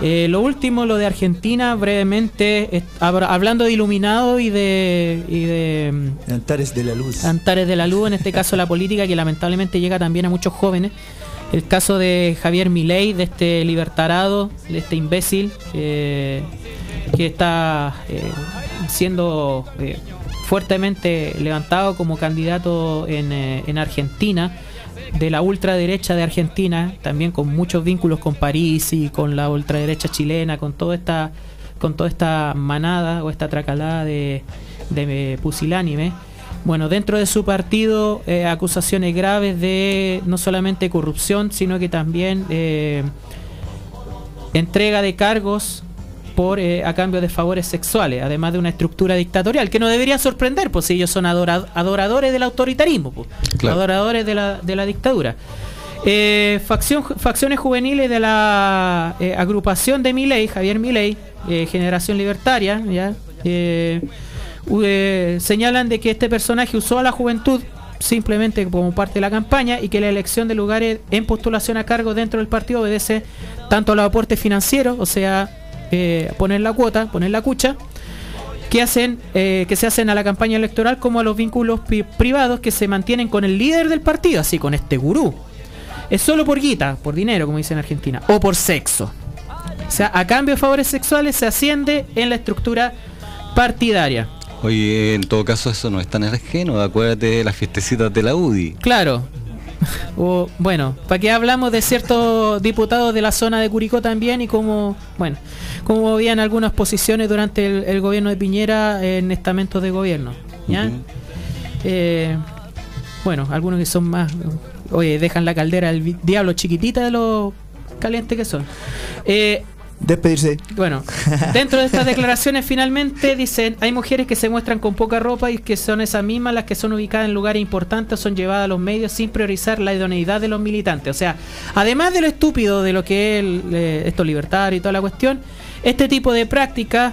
Eh, lo último, lo de Argentina, brevemente, hablando de iluminado y de, y de mm, Antares de la Luz. Antares de la Luz, en este [LAUGHS] caso la política, que lamentablemente llega también a muchos jóvenes. el caso de Javier Milei, de este libertarado, de este imbécil, que está siendo fuertemente levantado como candidato en, eh, en Argentina, de la ultraderecha de Argentina, también con muchos vínculos con París y con la ultraderecha chilena, con toda esta, con toda esta manada o esta tracalada de, de pusilánime. Bueno, dentro de su partido, eh, acusaciones graves de no solamente corrupción, sino que también eh, entrega de cargos por eh, a cambio de favores sexuales, además de una estructura dictatorial, que no debería sorprender, pues si ellos son adora- adoradores del autoritarismo, pues, Claro. adoradores de la, de la dictadura. Eh, facción- facciones juveniles de la eh, agrupación de Milei, Javier Milei, eh, Generación Libertaria, ¿ya? Señalan de que este personaje usó a la juventud simplemente como parte de la campaña y que la elección de lugares en postulación a cargo dentro del partido obedece tanto a los aportes financieros, o sea, eh, poner la cuota, poner la cucha, que hacen eh, que se hacen a la campaña electoral como a los vínculos privados que se mantienen con el líder del partido, así con este gurú. Es solo por guita, por dinero, como dicen en Argentina, o por sexo. O sea, a cambio de favores sexuales se asciende en la estructura partidaria. Oye, en todo caso eso no es tan ajeno, acuérdate de las fiestecitas de la UDI. Claro. O, [LAUGHS] bueno, ¿para qué hablamos de ciertos diputados de la zona de Curicó también y cómo, bueno, cómo movían algunas posiciones durante el, el gobierno de Piñera en estamentos de gobierno? ¿ya? Eh, bueno, algunos que son más, oye, dejan la caldera vi- diablo chiquitita de lo caliente que son. Eh, Despedirse. bueno, [LAUGHS] dentro de estas declaraciones finalmente dicen, hay mujeres que se muestran con poca ropa y que son esas mismas las que son ubicadas en lugares importantes o son llevadas a los medios sin priorizar la idoneidad de los militantes. O sea, además de lo estúpido de lo que es el, eh, esto libertario y toda la cuestión, este tipo de práctica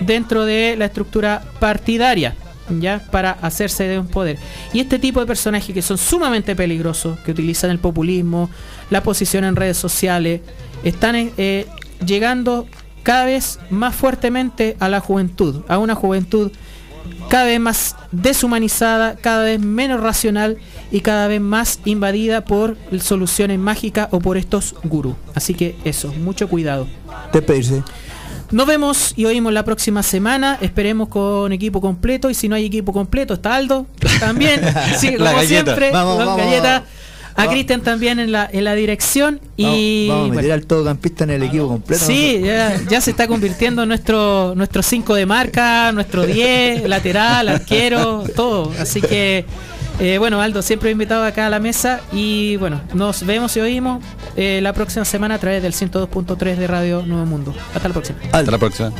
dentro de la estructura partidaria. ¿Ya? Para hacerse de un poder. Y este tipo de personajes que son sumamente peligrosos, que utilizan el populismo, la posición en redes sociales, están eh, llegando cada vez más fuertemente a la juventud, a una juventud cada vez más deshumanizada, cada vez menos racional y cada vez más invadida por soluciones mágicas o por estos gurús. Así que eso, mucho cuidado. Despedirse. Nos vemos y oímos la próxima semana. Esperemos con equipo completo. Y si no hay equipo completo, está Aldo también. [LAUGHS] Sí, como galleta. siempre, Vamos, con vamos. galleta. A. Cristian también en la, en la dirección. Y vamos, vamos a meter bueno, al todocampista en el equipo completo. Sí, ya, ya se está convirtiendo en nuestro nuestro 5 de marca, nuestro 10, lateral, arquero, todo. Así que, eh, bueno, Aldo, siempre invitado acá a la mesa. Y bueno, nos vemos y oímos eh, la próxima semana a través del 102.3 de Radio Nuevo Mundo. Hasta la próxima. Hasta la próxima.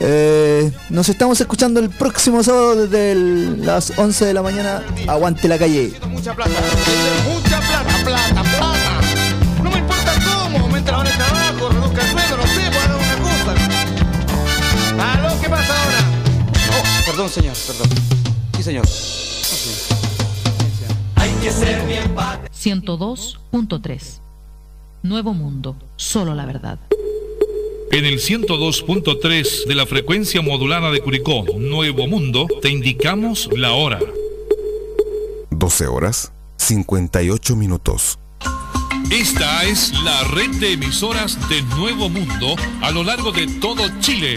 Eh, nos estamos escuchando el próximo sábado desde el- las 11 de la mañana. Aguante la calle. Mucha plata, mucha plata, plata, plata. No me importa cómo, aumenta la hora de trabajo, reduzca el sueldo, no sé, pues haga una cosa. ¿Aló? ¿Qué pasa ahora? Oh, perdón, señor, perdón. Sí, señor. Hay que ser bien padre. 102.3. Nuevo Mundo, solo la verdad. En el 102.3 de la frecuencia modulada de Curicó, Nuevo Mundo, te indicamos la hora. 12 horas 58 minutos. Esta es la red de emisoras de Nuevo Mundo a lo largo de todo Chile.